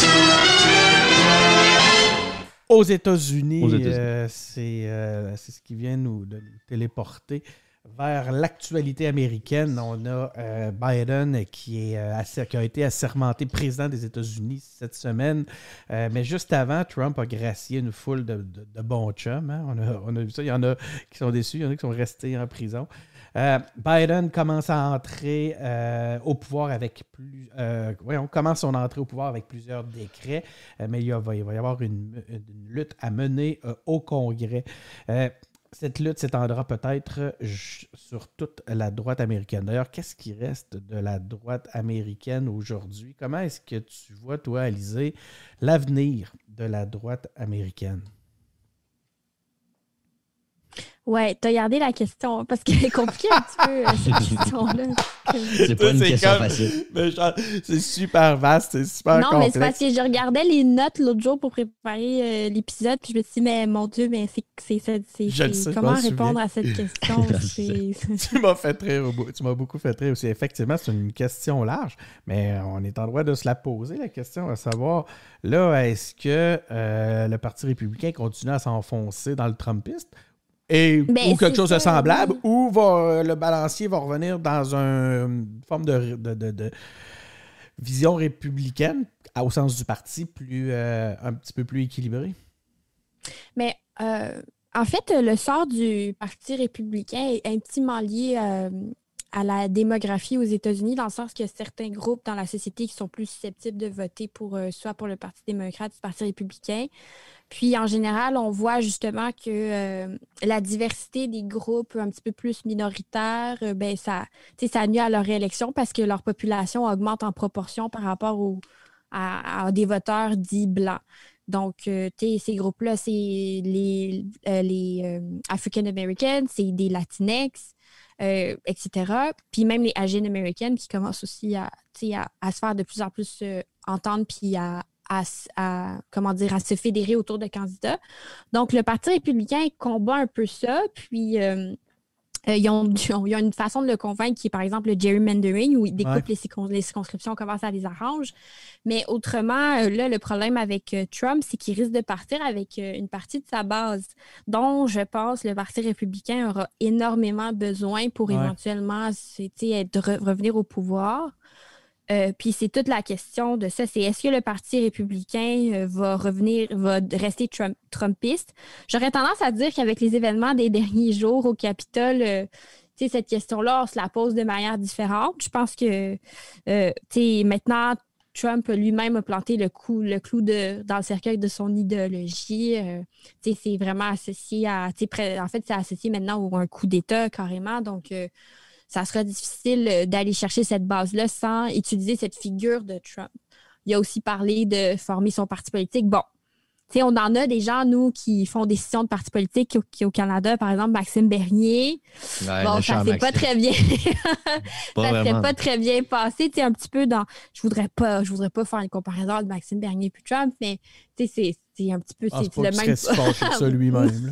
aux États-Unis. Aux États-Unis. Euh, c'est euh, c'est ce qui vient nous, de nous téléporter vers l'actualité américaine. On a euh, Biden euh, qui a été assermenté président des États-Unis cette semaine. Euh, mais juste avant, Trump a gracié une foule de, bons chums. hein. On, a, vu ça. Il y en a qui sont déçus, il y en a qui sont restés en prison. Biden commence à entrer au pouvoir avec plus. Commence son entrée au pouvoir avec plusieurs décrets, mais il, va, y avoir une, lutte à mener au Congrès. Cette lutte s'étendra peut-être sur toute la droite américaine. D'ailleurs, qu'est-ce qui reste de la droite américaine aujourd'hui? Comment est-ce que tu vois, toi, Alizé, l'avenir de la droite américaine? Ouais, t'as gardé la question parce qu'elle est compliquée un petit peu, euh, cette <laughs> question-là. C'est pas une question comme- facile. Mais C'est super vaste, c'est super Non, mais complexe. c'est parce que je regardais les notes l'autre jour pour préparer euh, l'épisode, puis je me suis dit, mais mon Dieu, mais c'est comment m'en répondre à cette question? <laughs> Tu m'as fait bout. tu m'as beaucoup fait rire aussi. Effectivement, c'est une question large, mais on est en droit de se la poser, la question, à savoir, là, est-ce que euh, le Parti républicain continue à s'enfoncer dans le Trumpiste? Et, Ben, ou quelque chose de semblable, ou va, le balancier va revenir dans un- une forme de, de- de- de vision républicaine, au sens du parti, plus, euh, un petit peu plus équilibré? Mais euh, en fait, le sort du Parti républicain est intimement lié euh, à la démographie aux États-Unis, dans le sens que certains groupes dans la société qui sont plus susceptibles de voter pour euh, soit pour le Parti démocrate le Parti républicain. Puis en général, on voit justement que euh, la diversité des groupes un petit peu plus minoritaires, euh, ben ça, ça nuit à leur réélection parce que leur population augmente en proportion par rapport au- à, des voteurs dits blancs. Donc, euh, ces groupes-là, c'est les, les African Americans, c'est des Latinx, euh, etc. Puis même les Asian Americans qui commencent aussi à, se faire de plus en plus euh, entendre puis à, comment dire, se fédérer autour de candidats. Donc, le Parti républicain combat un peu ça. Puis, euh, euh, ils, ont, ils ont- ils ont une façon de le convaincre qui est, par exemple, le gerrymandering, où ils découpent Ouais. les, circon- les circonscriptions, comment ça les arrange. Mais autrement, euh, là, le problème avec euh, Trump, c'est qu'il risque de partir avec euh, une partie de sa base, dont je pense le Parti républicain aura énormément besoin pour Ouais. éventuellement re- revenir au pouvoir. Euh, puis c'est toute la question de ça, c'est est-ce que le Parti républicain euh, va revenir, va rester Trump- Trumpiste? J'aurais tendance à dire qu'avec les événements des <laughs> derniers jours au Capitole, euh, cette question-là, on se la pose de manière différente. Je pense que maintenant, Trump lui-même a planté le, coup, le clou dans le cercueil de son idéologie. C'est vraiment associé à. En fait, c'est associé maintenant à un coup d'État carrément. Donc, ça sera difficile d'aller chercher cette base-là sans utiliser cette figure de Trump. Il a aussi parlé de former son parti politique. Bon, on en a des gens, nous, qui font des sessions de partis politiques qui, au Canada, par exemple, Maxime Bernier. bon, <laughs> ça s'est pas très bien. ça s'est pas très bien passé. un petit peu dans. Je voudrais pas, je voudrais pas faire une comparaison de Maxime Bernier et Trump, mais c'est un petit peu. Ah, c'est le même. ça <laughs> lui-même.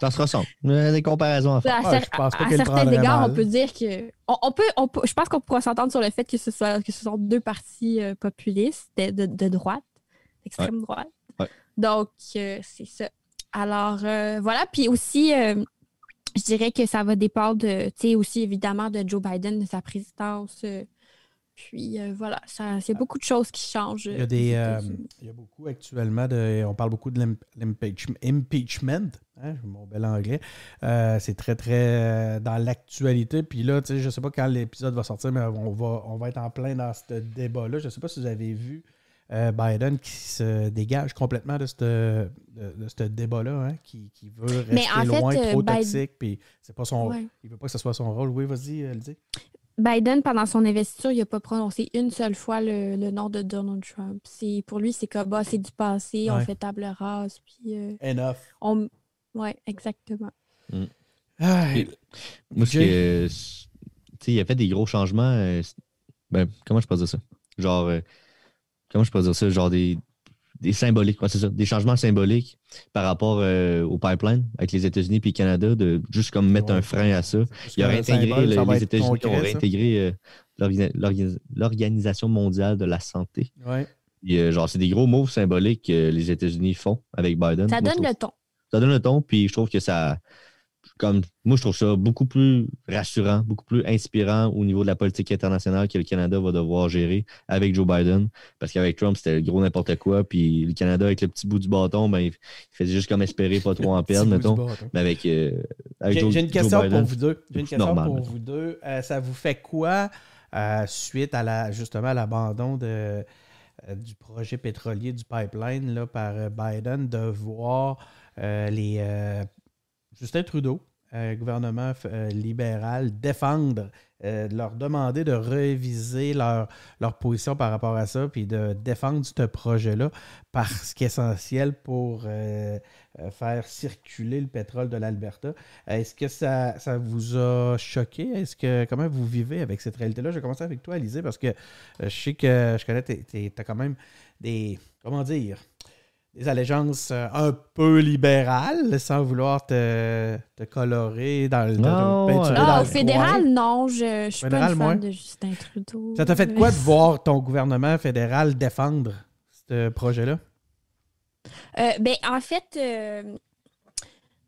Ça se ressemble. des comparaisons à faire. À, certains égards, on peut dire que. On, peut, on je pense qu'on pourra s'entendre sur le fait que ce, soit, que ce sont deux partis euh, populistes de, de, droite, extrême droite. Donc, euh, c'est ça. Alors, euh, voilà. Puis aussi, euh, je dirais que ça va dépendre, de, tu sais, aussi évidemment de Joe Biden, de sa présidence. Puis voilà, c'est beaucoup de choses qui changent. Il y a, des, il y a beaucoup actuellement de. On parle beaucoup de l'impeachment. Hein, mon bel anglais. c'est très, très dans l'actualité. Puis là, je ne sais pas quand l'épisode va sortir, mais on va, on va être en plein dans ce débat-là. Je ne sais pas si vous avez vu euh, Biden qui se dégage complètement de ce débat-là, hein, qui, veut rester loin, euh, trop toxique, puis c'est pas son, il veut pas que ce soit son rôle. Oui, vas-y, euh, dis. Biden, pendant son investiture, il n'a pas prononcé une seule fois le, nom de Donald Trump. pour lui, c'est comme bah, c'est du passé, on fait table rase, puis. Enough. On... Oui, exactement. Mm. moi, il a fait des gros changements. ben, comment je peux dire ça? Genre, comment je peux dire ça, genre des, des symboliques, c'est ça, des changements symboliques par rapport euh, au pipeline avec les États-Unis et le Canada, de juste comme mettre un frein à ça. Il aurait intégré, les États-Unis ont réintégré euh, l'Organisation mondiale de la santé. Ouais. Euh, genre, c'est des gros mots symboliques que les États-Unis font avec Biden. Ça donne le ton. Ça donne le ton, puis je trouve que ça, comme moi, je trouve ça beaucoup plus rassurant, beaucoup plus inspirant au niveau de la politique internationale que le Canada va devoir gérer avec Joe Biden. Parce qu'avec Trump, c'était gros n'importe quoi. Puis le Canada, avec le petit bout du bâton, ben, il faisait juste comme espérer pas trop en perdre, mettons. Mais avec, euh, J'ai une question pour vous deux. J'ai une question pour vous deux. ça vous fait quoi euh, suite à la justement à l'abandon de euh, du projet pétrolier du pipeline là, par Biden de voir les Justin Trudeau, euh, gouvernement euh, libéral, défendre, euh, leur demander de réviser leur, position par rapport à ça, puis de défendre ce projet-là, parce qu'il est essentiel pour faire circuler le pétrole de l'Alberta. Est-ce que ça, vous a choqué? Est-ce que comment vous vivez avec cette réalité-là? Je vais commencer avec toi, Alizé, parce que je sais que je connais, tu as quand même des. Comment dire? Des allégeances euh, un peu libérales, sans vouloir te, colorer dans le. Non, non au fédéral, non. Je ne suis pas une fan de Justin Trudeau. Ça t'a fait quoi de voir ton gouvernement fédéral défendre ce projet-là? Euh, ben, en fait, euh,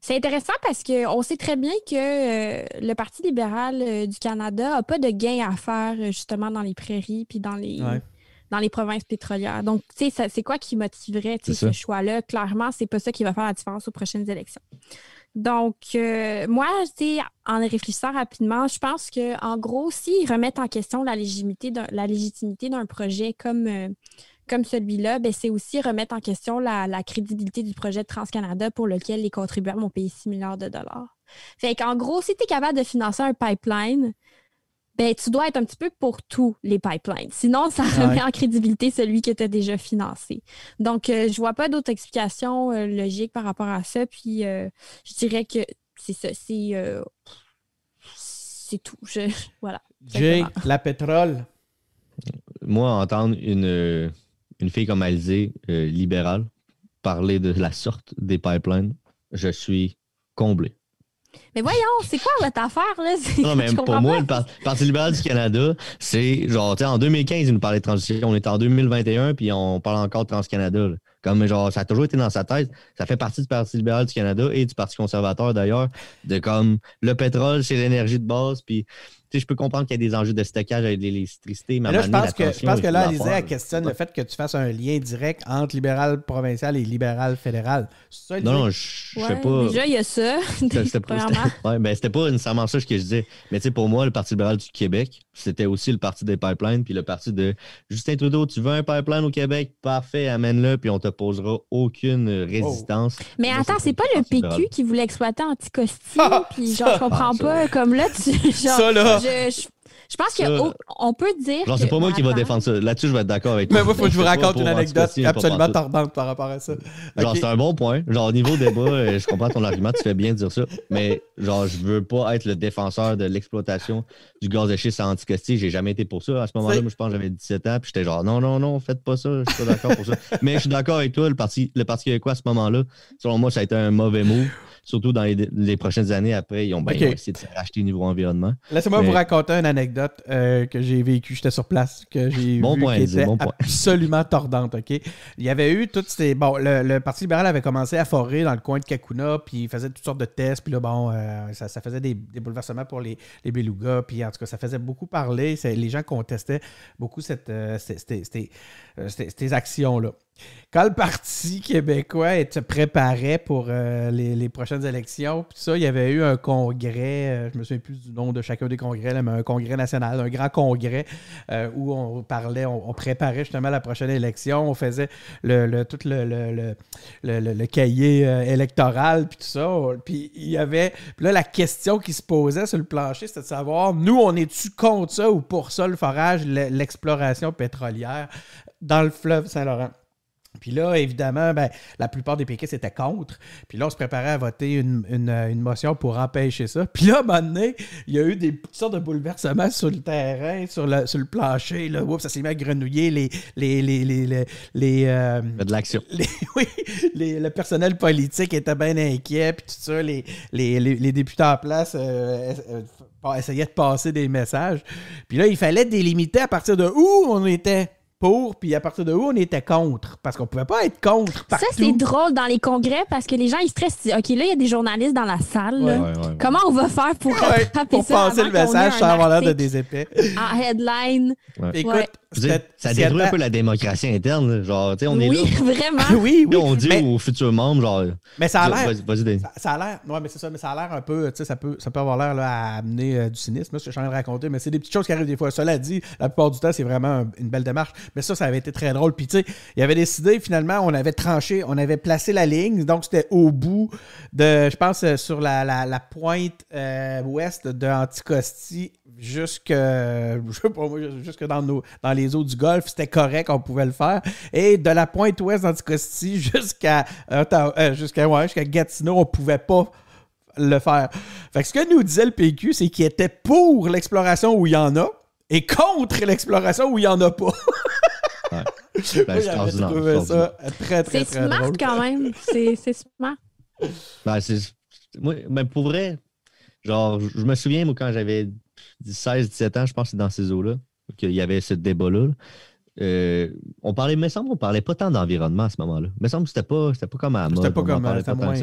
c'est intéressant parce qu'on sait très bien que le Parti libéral du Canada n'a pas de gain à faire justement dans les prairies puis dans les dans les provinces pétrolières. Donc, tu sais, c'est quoi qui motiverait ce choix-là? Clairement, c'est pas ça qui va faire la différence aux prochaines élections. Donc, euh, moi, en réfléchissant rapidement, je pense qu'en gros, s'ils remettent en question la légitimité d'un projet comme, euh, comme celui-là, ben, c'est aussi remettre en question la, la, crédibilité du projet de TransCanada pour lequel les contribuables ont payé 6 milliards de dollars. Fait qu'en gros, si tu es capable de financer un pipeline, ben, tu dois être un petit peu pour tous les pipelines. Sinon, ça remet en crédibilité celui qui était déjà financé. Donc, euh, je vois pas d'autre explication euh, logique par rapport à ça. Puis, euh, je dirais que c'est ça. C'est, c'est tout. <laughs> voilà. Jay, la pétrole. Moi, entendre une, une fille comme Alizé, libérale, parler de la sorte des pipelines, je suis comblé. Mais voyons, c'est quoi votre affaire, là? <laughs> Non, mais pour moi, le Parti libéral du Canada, c'est genre, tu sais, en 2015, il nous parlait de transition. On est en 2021, puis on parle encore de Trans-Canada. Comme, genre, ça a toujours été dans sa tête. Ça fait partie du Parti libéral du Canada et du Parti conservateur, d'ailleurs, de comme, le pétrole, c'est l'énergie de base, puis je peux comprendre qu'il y a des enjeux de stockage avec l'électricité, mais, mais là, je pense, que, je pense que là, Alizé, questionne le fait que tu fasses un lien direct entre libéral provincial et libéral fédéral. Ça, non, non, je ne sais pas. Déjà, il y a ça. <laughs> C'était pas, <laughs> ouais, ben, pas nécessairement ça que je disais. Mais tu sais, pour moi, le Parti libéral du Québec, c'était aussi le parti des pipelines, puis le parti de Justin Trudeau, tu veux un pipeline au Québec? Parfait, amène-le, puis on te posera aucune résistance. Mais attends, c'est pas le PQ qui voulait exploiter Anticosti, <laughs> puis genre, je comprends pas, comme là, tu. Genre, ça, là. Możesz Je pense qu'on peut dire. Genre, c'est pas moi qui va défendre ça. Là-dessus, je vais être d'accord avec toi. Mais moi, il faut que je vous raconte une anecdote absolument tordante par rapport à ça. Genre, c'est un bon point. Genre, au niveau débat, euh, je comprends ton argument, tu fais bien de dire ça. Mais, genre, je veux pas être le défenseur de l'exploitation du gaz de schiste à Anticosti. J'ai jamais été pour ça. À ce moment-là, moi, je pense que j'avais 17 ans. Puis j'étais genre, non, non, non, faites pas ça. Je suis pas d'accord pour ça. <laughs> Mais je suis d'accord avec toi. Le Parti, le parti québécois, à ce moment-là, selon moi, ça a été un mauvais move surtout dans les, prochaines années après, ils ont, bien essayé de se racheter niveau environnement. Laissez-moi vous raconter une anecdote euh, que j'ai vécue. J'étais sur place, que j'ai bon point, qui était absolument tordante. Ok, Il y avait eu toutes ces... Bon, le, Parti libéral avait commencé à forer dans le coin de Kakuna, puis il faisait toutes sortes de tests, puis là, bon, euh, ça, faisait des, bouleversements pour les, les belugas, puis en tout cas, ça faisait beaucoup parler. Les gens contestaient beaucoup cette, euh, ces actions-là. Quand le Parti québécois se préparait pour euh, les, prochaines élections, puis ça, il y avait eu un congrès, euh, je me souviens plus du nom de chacun des congrès, mais un congrès national, un grand congrès euh, où on parlait, on, préparait justement la prochaine élection, on faisait le, tout le, cahier électoral, puis tout ça. Puis il y avait, là, la question qui se posait sur le plancher, c'était de savoir, nous, on est-tu contre ça ou pour ça, le forage, l'exploration pétrolière dans le fleuve Saint-Laurent? Puis là, évidemment, ben, la plupart des péquistes étaient contre. Puis là, on se préparait à voter une, motion pour empêcher ça. Puis là, à un moment donné, il y a eu des sortes de bouleversements sur le terrain, sur le, sur le plancher. Là. Oups, ça s'est mis à grenouiller. Les, les, les, les, les euh, de l'action. <laughs> oui, le personnel politique était bien inquiet. Puis tout ça, les, les, députés en place euh, euh, essayaient de passer des messages. Puis là, il fallait délimiter à partir de où on était pour, puis à partir de où on était contre? Parce qu'on pouvait pas être contre. Partout. Ça, c'est drôle dans les congrès parce que les gens, ils stressent. OK, là, il y a des journalistes dans la salle. Comment on va faire pour pour passer le message sans avoir l'air de des épais? En headline? Écoute, ça détruit un peu la démocratie interne. Genre, tu sais, on est oui, là. <laughs> vraiment. <laughs> oui, oui. on dit aux futurs membres, genre. Mais ça a l'air. Vas-y, ça, ça, a l'air. Ouais, mais c'est ça, mais ça a l'air un peu. Tu sais, ça peut, ça peut avoir l'air à amener euh, du cynisme, ce que je suis en train de raconter. Mais c'est des petites choses qui arrivent des fois. Cela dit, la plupart du temps, c'est vraiment une belle démarche. Mais ça, ça avait été très drôle. Puis, tu sais, il avait décidé, finalement, on avait tranché, on avait placé la ligne. Donc, c'était au bout de, je pense, euh, sur la, la, pointe euh, ouest de Anticosti jusque, <laughs> je sais pas, jusque dans, nos, dans les eaux du Golfe, c'était correct, on pouvait le faire. Et de la pointe ouest d'Anticosti <laughs> jusqu'à euh, ouais, Gatineau, on pouvait pas le faire. Fait que ce que nous disait le PQ, c'est qu'il était pour l'exploration où il y en a et contre l'exploration où il y en a pas. <laughs> ouais. Ben, trouvé ça très, très, C'est smart quand même. C'est smart. Ben, moi, mais pour vrai, genre, je me souviens, moi, quand j'avais 16-17 ans, je pense que c'est dans ces eaux-là, qu'il y avait ce débat-là. Euh, on parlait, me semble, on parlait pas tant d'environnement à ce moment-là. Il me semble que c'était pas, c'était pas comme à la C'était pas comme à moins,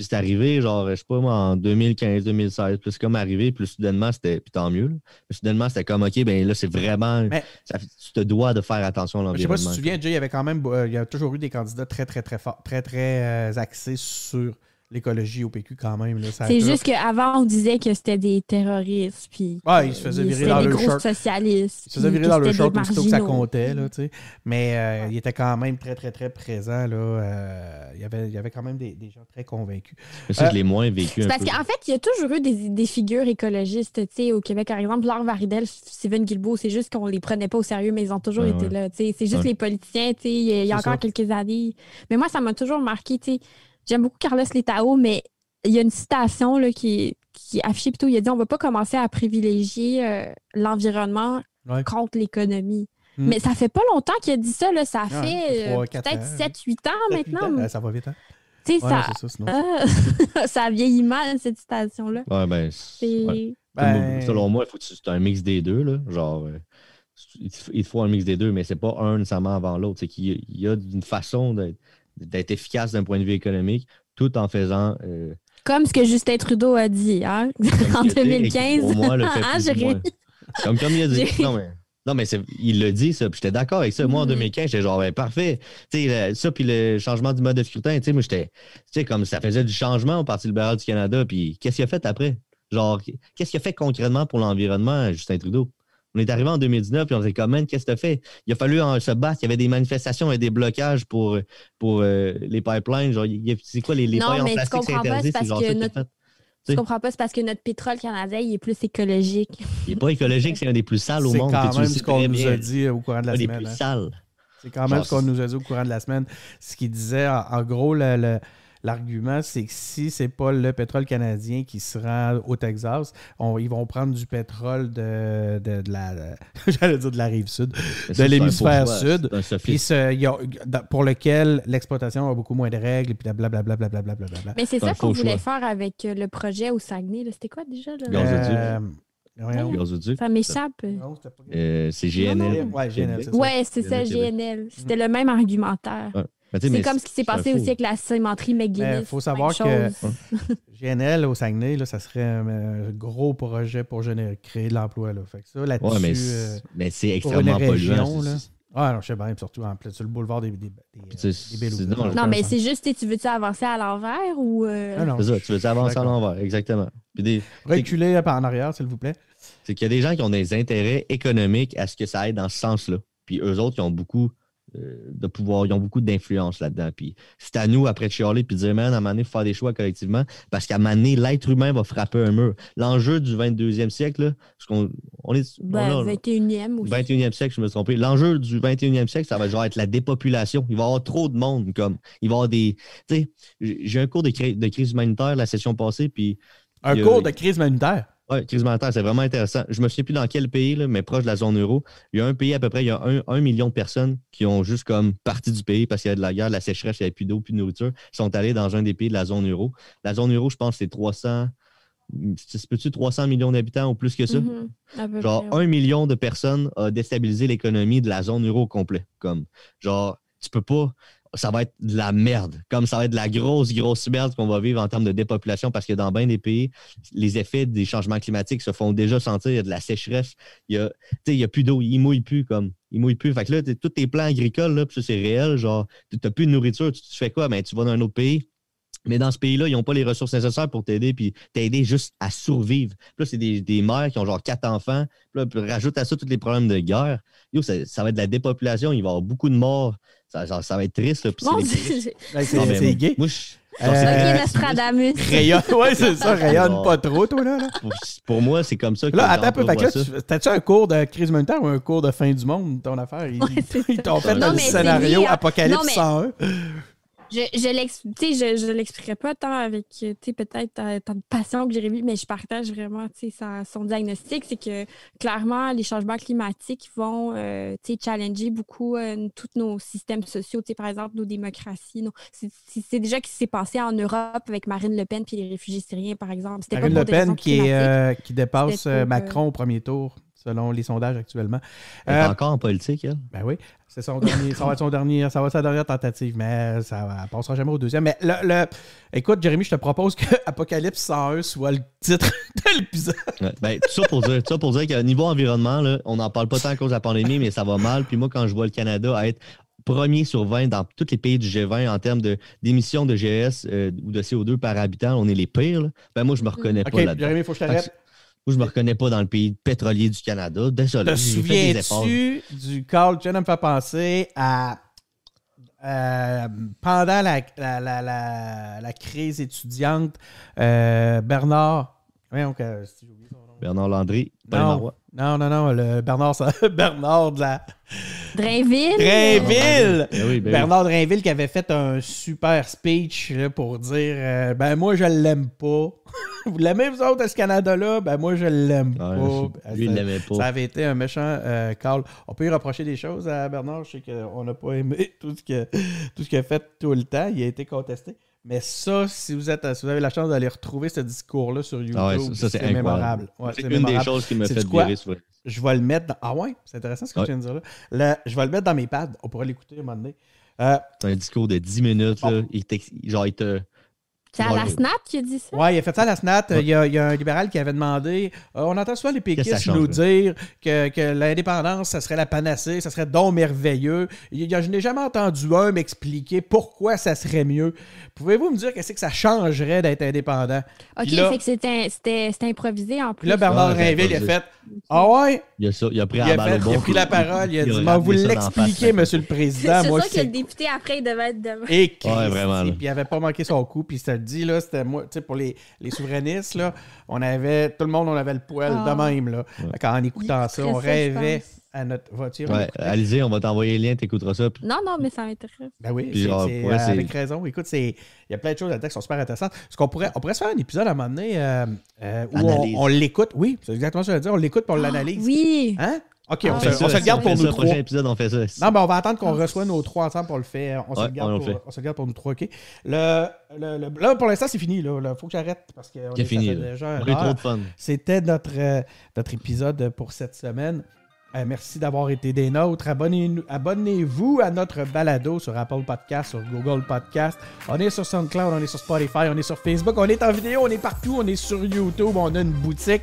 Puis c'est arrivé, genre, je sais pas moi, en 2015-2016. Puis c'est comme arrivé, puis soudainement, c'était, puis tant mieux. Puis soudainement, c'était comme, OK, ben là, c'est vraiment. ça, tu te dois de faire attention à l'environnement. Je sais pas si tu te souviens, Jay, il y avait quand même, euh, il y a toujours eu des candidats très, très, très forts, très, très euh, axés sur l'écologie au PQ quand même. C'est juste qu'avant, on disait que c'était des terroristes. Puis ouais, ils se faisaient virer dans le short. socialistes. Ils se faisaient virer dans le short plutôt que ça comptait. Là, Mais euh, il était quand même très, très, très présent. Là. Euh, il, y avait, il y avait quand même des, des gens très convaincus. ça, je l'ai moins vécu. Un parce qu'en fait, il y a toujours eu des, des figures écologistes au Québec. Par exemple, Laure Varidel, Steven Guilbeault, c'est juste qu'on les prenait pas au sérieux, mais ils ont toujours été là. C'est juste les politiciens. Il y a, y a encore quelques années. Mais moi, ça m'a toujours marqué. J'aime beaucoup Carlos Letao, mais il y a une citation là, qui, qui est affichée plutôt. Il a dit on ne va pas commencer à privilégier euh, l'environnement contre l'économie. Hmm. Mais ça fait pas longtemps qu'il a dit ça. Là. Ça fait euh, peut-être 7-8 ans maintenant. ça va vite, hein? ça, ça, <laughs> ça vieillit mal, cette citation-là. Ouais, ben, ben, Selon moi, il faut c'est un mix des deux. Là. Genre, euh, il faut un mix des deux, mais c'est pas un nécessairement avant l'autre. C'est qu'il y a une façon d'être d'être efficace d'un point de vue économique, tout en faisant. Euh, Comme ce que Justin Trudeau a dit hein? en 2015. Au moins, le fait Ah, plus moins. Comme, comme il a dit. <laughs> Non, mais, non, mais il l'a dit, ça. Puis j'étais d'accord avec ça. Moi, en Mhm. 2015, j'étais genre, ben, parfait. Tu sais, le- ça, puis le changement du mode de scrutin, tu sais, moi, j'étais. Comme ça faisait du changement au Parti libéral du Canada. Puis qu'est-ce qu'il a fait après? Genre, qu'est-ce qu'il a fait concrètement pour l'environnement, Justin Trudeau? On est arrivé en 2019, puis on s'est comme, man, qu'est-ce que t'as fait? Il a fallu en- se battre. Il y avait des manifestations et des blocages pour, pour euh, les pipelines. Genre, c'est quoi les, les Non, pailles en mais tu plastique, c'est comprends pas, interdit? c'est C'est genre que notre-. Tu comprends pas, c'est parce que notre pétrole canadien, il est plus écologique. Il n'est pas écologique, c'est un des plus sales au C'est monde. puis quand tu même ce qu'on nous a dit au courant de la Un des semaine. plus hein. sales. C'est quand même Genre, ce qu'on c'est- nous a dit au courant de la semaine. Ce qu'il disait, en, en gros, le- le- l'argument, c'est que si c'est pas le pétrole canadien qui se rend au Texas, on- ils vont prendre du pétrole de, de- de la, <laughs> j'allais dire de la rive sud, de l'hémisphère sud. puis pour lequel l'exploitation a beaucoup moins de règles, puis blablabla. blablabla, blablabla. Mais c'est ça qu'on voulait choix. faire avec euh, le projet au Saguenay. C'était quoi déjà? Euh. Gazoduc. Ça m'échappe. Euh, c'est GNL. Ouais, GNL, c'est ça. Ouais, c'est ça, GNL. GNL. C'était le même argumentaire. Ouais. C'est comme ce qui s'est c'est passé aussi avec la cimenterie McGuinness. Mais faut savoir que- GNL <laughs> au Saguenay, là, ça serait un, gros projet pour générer, créer de l'emploi. Là. Fait que ça, là-dessus, Ouais, mais euh, c'est- mais c'est pour une extrêmement région, polluant. là. c'est- Ah non, je sais bien, surtout en plein sur le boulevard des, des, euh, c'est- non, Non, mais c'est juste, tu veux-tu avancer à l'envers ou. euh, Ah non, C'est ça, tu veux avancer à l'envers, exactement. Puis des- reculez par en arrière, s'il vous plaît. c'est qu'il y a des gens qui ont des intérêts économiques à ce que ça aille dans ce sens-là. Puis eux autres, ils ont beaucoup euh, de pouvoir, ils ont beaucoup d'influence là-dedans. Puis c'est à nous, après de chialer, puis de dire, man, à un moment donné, il faut faire des choix collectivement, parce qu'à un moment donné, l'être humain va frapper un mur. L'enjeu du 22e siècle, là, parce qu'on on est... on Ben, a- 21e aussi. 21e siècle, je me suis trompé. L'enjeu du 21e siècle, ça va genre être la dépopulation. Il va y avoir trop de monde. Comme, il va y avoir des. Tu sais, j'ai un cours de, de crise humanitaire la session passée, puis. Un a- cours de crise humanitaire? Ouais, crise humanitaire, c'est vraiment intéressant. Je me souviens plus dans quel pays, là, mais proche de la zone euro. Il y a un pays à peu près, il y a un, un million de personnes qui ont juste comme parti du pays parce qu'il y a de la guerre, de la sécheresse, il n'y avait plus d'eau, plus de nourriture. Ils sont allés dans un des pays de la zone euro. La zone euro, je pense, c'est 300. C'est peux-tu 300 millions d'habitants ou plus que ça? Mhm, peu Genre, un million de personnes a déstabilisé l'économie de la zone euro au complet. Comme, genre, tu peux pas. Ça va être de la merde. Comme ça va être de la grosse, grosse merde qu'on va vivre en termes de dépopulation parce que dans bien des pays, les effets des changements climatiques se font déjà sentir. Il y a de la sécheresse. Il y a, il y a plus d'eau. Il mouille plus. Comme, il mouille plus. Fait que là, tous tes plans agricoles, là, c'est réel. Genre, tu n'as plus de nourriture. Tu, tu fais quoi? Ben, tu vas dans un autre pays. Mais dans ce pays-là, ils n'ont pas les ressources nécessaires pour t'aider, puis t'aider juste à survivre. Puis là, c'est des, des mères qui ont genre quatre enfants. Puis là, puis rajoute à ça tous les problèmes de guerre. Yo, ça, ça va être de la dépopulation. Il va y avoir beaucoup de morts. Ça, genre, ça va être triste. Là, puis Mon c'est- Dieu, j'ai- Ben, c'est gay. Moi, je- Euh, genre, Ok, Nostradamus. <laughs> Rayonne, ouais, c'est ça, rayonne Bon. pas trop, toi, là. là. pour, pour moi, c'est comme ça que Là, attends un peu. Fait que là, t'as-tu un cours de crise humanitaire ou un cours de fin du monde, ton affaire? Ils, Ouais, <laughs> ils t'ont fait Non, dans le scénario hein. Apocalypse Non, mais- 101. Je, je je, l'expliquerai pas tant avec euh, tu sais, peut-être ta, ta passion que Jérémy, mais je partage vraiment tu sais, sa- son diagnostic. C'est que clairement, les changements climatiques vont euh, tu sais, challenger beaucoup euh, tous nos systèmes sociaux. Tu sais, Par exemple, nos démocraties. nos- c'est- déjà ce qui s'est passé en Europe avec Marine Le Pen et les réfugiés syriens, par exemple. Pas Marine Le Pen qui, est, euh, qui dépasse euh, euh, Macron au premier tour, selon les sondages actuellement. Elle est Euh, encore en politique, elle. Ben oui, c'est son dernier, ça va être son dernier, ça va être sa dernière tentative, mais ça ne passera jamais au deuxième. Mais le, le- écoute, Jérémy, je te propose que <laughs> Apocalypse 101 soit le titre de l'épisode. Ouais. Ben, tout ça pour dire, tout ça pour dire qu'au niveau environnement, là, on n'en parle pas tant à cause de la pandémie, mais ça va mal. Puis moi, quand je vois le Canada être premier sur 20 dans tous les pays du G20 en termes d'émissions de, GS euh, ou de CO2 par habitant, on est les pires. là. Ben moi, je me reconnais OK, pas là-dedans. Jérémy, il faut que je t'arrête. Moi, je me reconnais pas dans le pays pétrolier du Canada. Désolé. Te souviens-tu du call? Tu viens de me faire penser à. euh, pendant la, la, la, la- crise étudiante, euh, Bernard. Oublié son nom. Bernard Landry, Paul Marois. Non, non, non, le Bernard, ça- <laughs> Bernard de la. Drainville? Drainville! Ben oui, ben oui. Bernard Drainville qui avait fait un super speech là, pour dire euh, Ben, moi, je l'aime pas. <laughs> vous l'aimez, vous autres, à ce Canada-là? Ben, moi, je l'aime Ouais, pas. lui, il l'aimait pas. Ça avait été un méchant euh, call. On peut y reprocher des choses à Bernard? Je sais qu'on n'a pas aimé <laughs> tout ce que- tout ce qu'il a fait tout le temps. Il a été contesté. Mais ça, si vous, êtes, si vous avez la chance d'aller retrouver ce discours-là sur YouTube, Ah ouais, ça, c'est mémorable. Ouais, c'est une des choses qui me fait virer sur Je vais le mettre dans. Ah ouais, c'est intéressant ce que Ouais. tu viens de dire là. Je vais le mettre dans mes pads. On pourra l'écouter à un moment donné. Euh, C'est un discours de 10 minutes. là. Il, genre, il te, C'est à la SNAP qui a dit ça? Oui, il a fait ça à la SNAP. Il, y a, il, y a, un libéral qui avait demandé euh, on entend souvent les péquistes nous dire que, que l'indépendance, ça serait la panacée, ça serait donc merveilleux. Il, je n'ai jamais entendu un m'expliquer pourquoi ça serait mieux. Pouvez-vous me dire qu'est-ce que ça changerait d'être indépendant? OK, là, fait que c'était improvisé en plus. Là, Bernard ouais, il a fait Ah ouais? Il a, ça, il a pris, il a, fait, il a pris la parole, il a dit Vous l'expliquez, monsieur le président. C'est sûr que le député, après, il devait être demain. Et ouais, vraiment. Puis il n'avait pas manqué son coup, puis c'était dit, là, c'était moi, tu sais, pour les, les souverainistes, là, on avait, tout le monde, on avait le poil de ah. même, là. Quand en écoutant ça, on rêvait à notre voiture. Ouais, Alizé, on va t'envoyer le lien, t'écouteras ça. Non, non, mais ça m'intéresse. Ben oui, c'est, euh, avec raison. Écoute, il y a plein de choses là-dedans qui sont super intéressantes. Parce qu'on pourrait, on pourrait se faire un épisode à un moment donné euh, euh, où on, l'écoute. Oui, c'est exactement ce que je veux dire. On l'écoute pour on ah, l'analyse. Oui. Hein? OK, on, se, le garde pour nous trois. prochain épisode, on fait ça. Non, ben on va attendre qu'on reçoive nos trois ensemble pour le faire. On, se, le garde pour, on se garde pour nous trois, OK? Le, le, là, pour l'instant, c'est fini. Il faut que j'arrête parce que c'est fini. Déjà trop de fun. C'était notre, notre épisode pour cette semaine. Euh, merci d'avoir été des nôtres. Abonnez-vous à notre balado sur Apple Podcast, sur Google Podcast. On est sur SoundCloud, on est sur Spotify, on est sur Facebook, on est en vidéo, on est partout, on est sur YouTube, on a une boutique.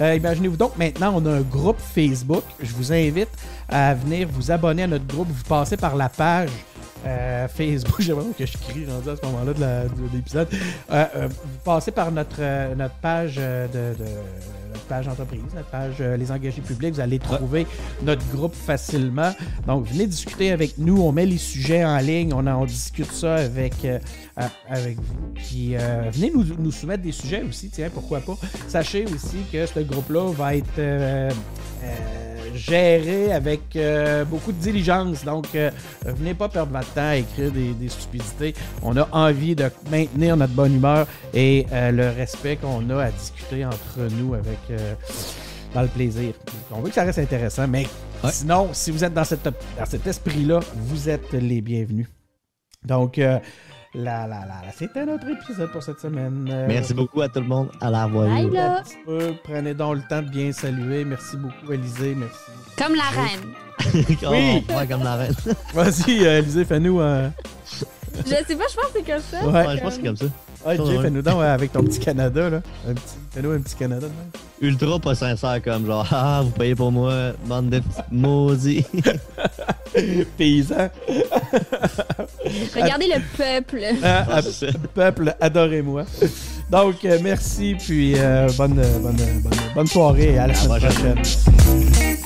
Euh, imaginez-vous donc, maintenant, on a un groupe Facebook. Je vous invite à venir vous abonner à notre groupe. Vous passez par la page euh, Facebook, <laughs> j'ai l'impression que je crie rendu à ce moment-là de l'épisode. vous passez par notre, notre page de notre page entreprise, notre page euh, Les engagés publics. Vous allez trouver notre groupe facilement. Donc, venez discuter avec nous. On met les sujets en ligne. On, en, discute ça avec, euh, avec vous. Puis, euh, venez nous, nous, soumettre des sujets aussi. Tiens, pourquoi pas. Sachez aussi que ce groupe-là va être géré avec euh, beaucoup de diligence. Donc, euh, venez pas perdre votre temps à écrire des, stupidités. On a envie de maintenir notre bonne humeur et euh, le respect qu'on a à discuter entre nous avec dans le plaisir. On veut que ça reste intéressant, mais sinon, si vous êtes dans, cette, dans cet esprit-là, vous êtes les bienvenus. Donc, la, la, la, C'était notre épisode pour cette semaine. Euh, Merci beaucoup à tout le monde. À la revoir. Prenez donc le temps de bien saluer. Merci beaucoup, Élisée. Merci. Comme la reine. <laughs> oui. Ouais, comme la reine. Vas-y, euh, Élisée, fais-nous un. <laughs> je sais pas, je pense que c'est comme ça. Ouais, je pense que c'est comme ça. Ah, Jay, fais-nous donc avec ton petit Canada, là. Un petit... Fais-nous un petit Canada. Ultra pas sincère, comme genre, <laughs> ah, vous payez pour moi, bande de petits maudits. <laughs> Paysans. <laughs> Regardez le peuple. Ah, ah peuple, adorez-moi. Donc, euh, merci, puis euh, bonne, euh, bonne, bonne, soirée et à la semaine prochaine. prochaine.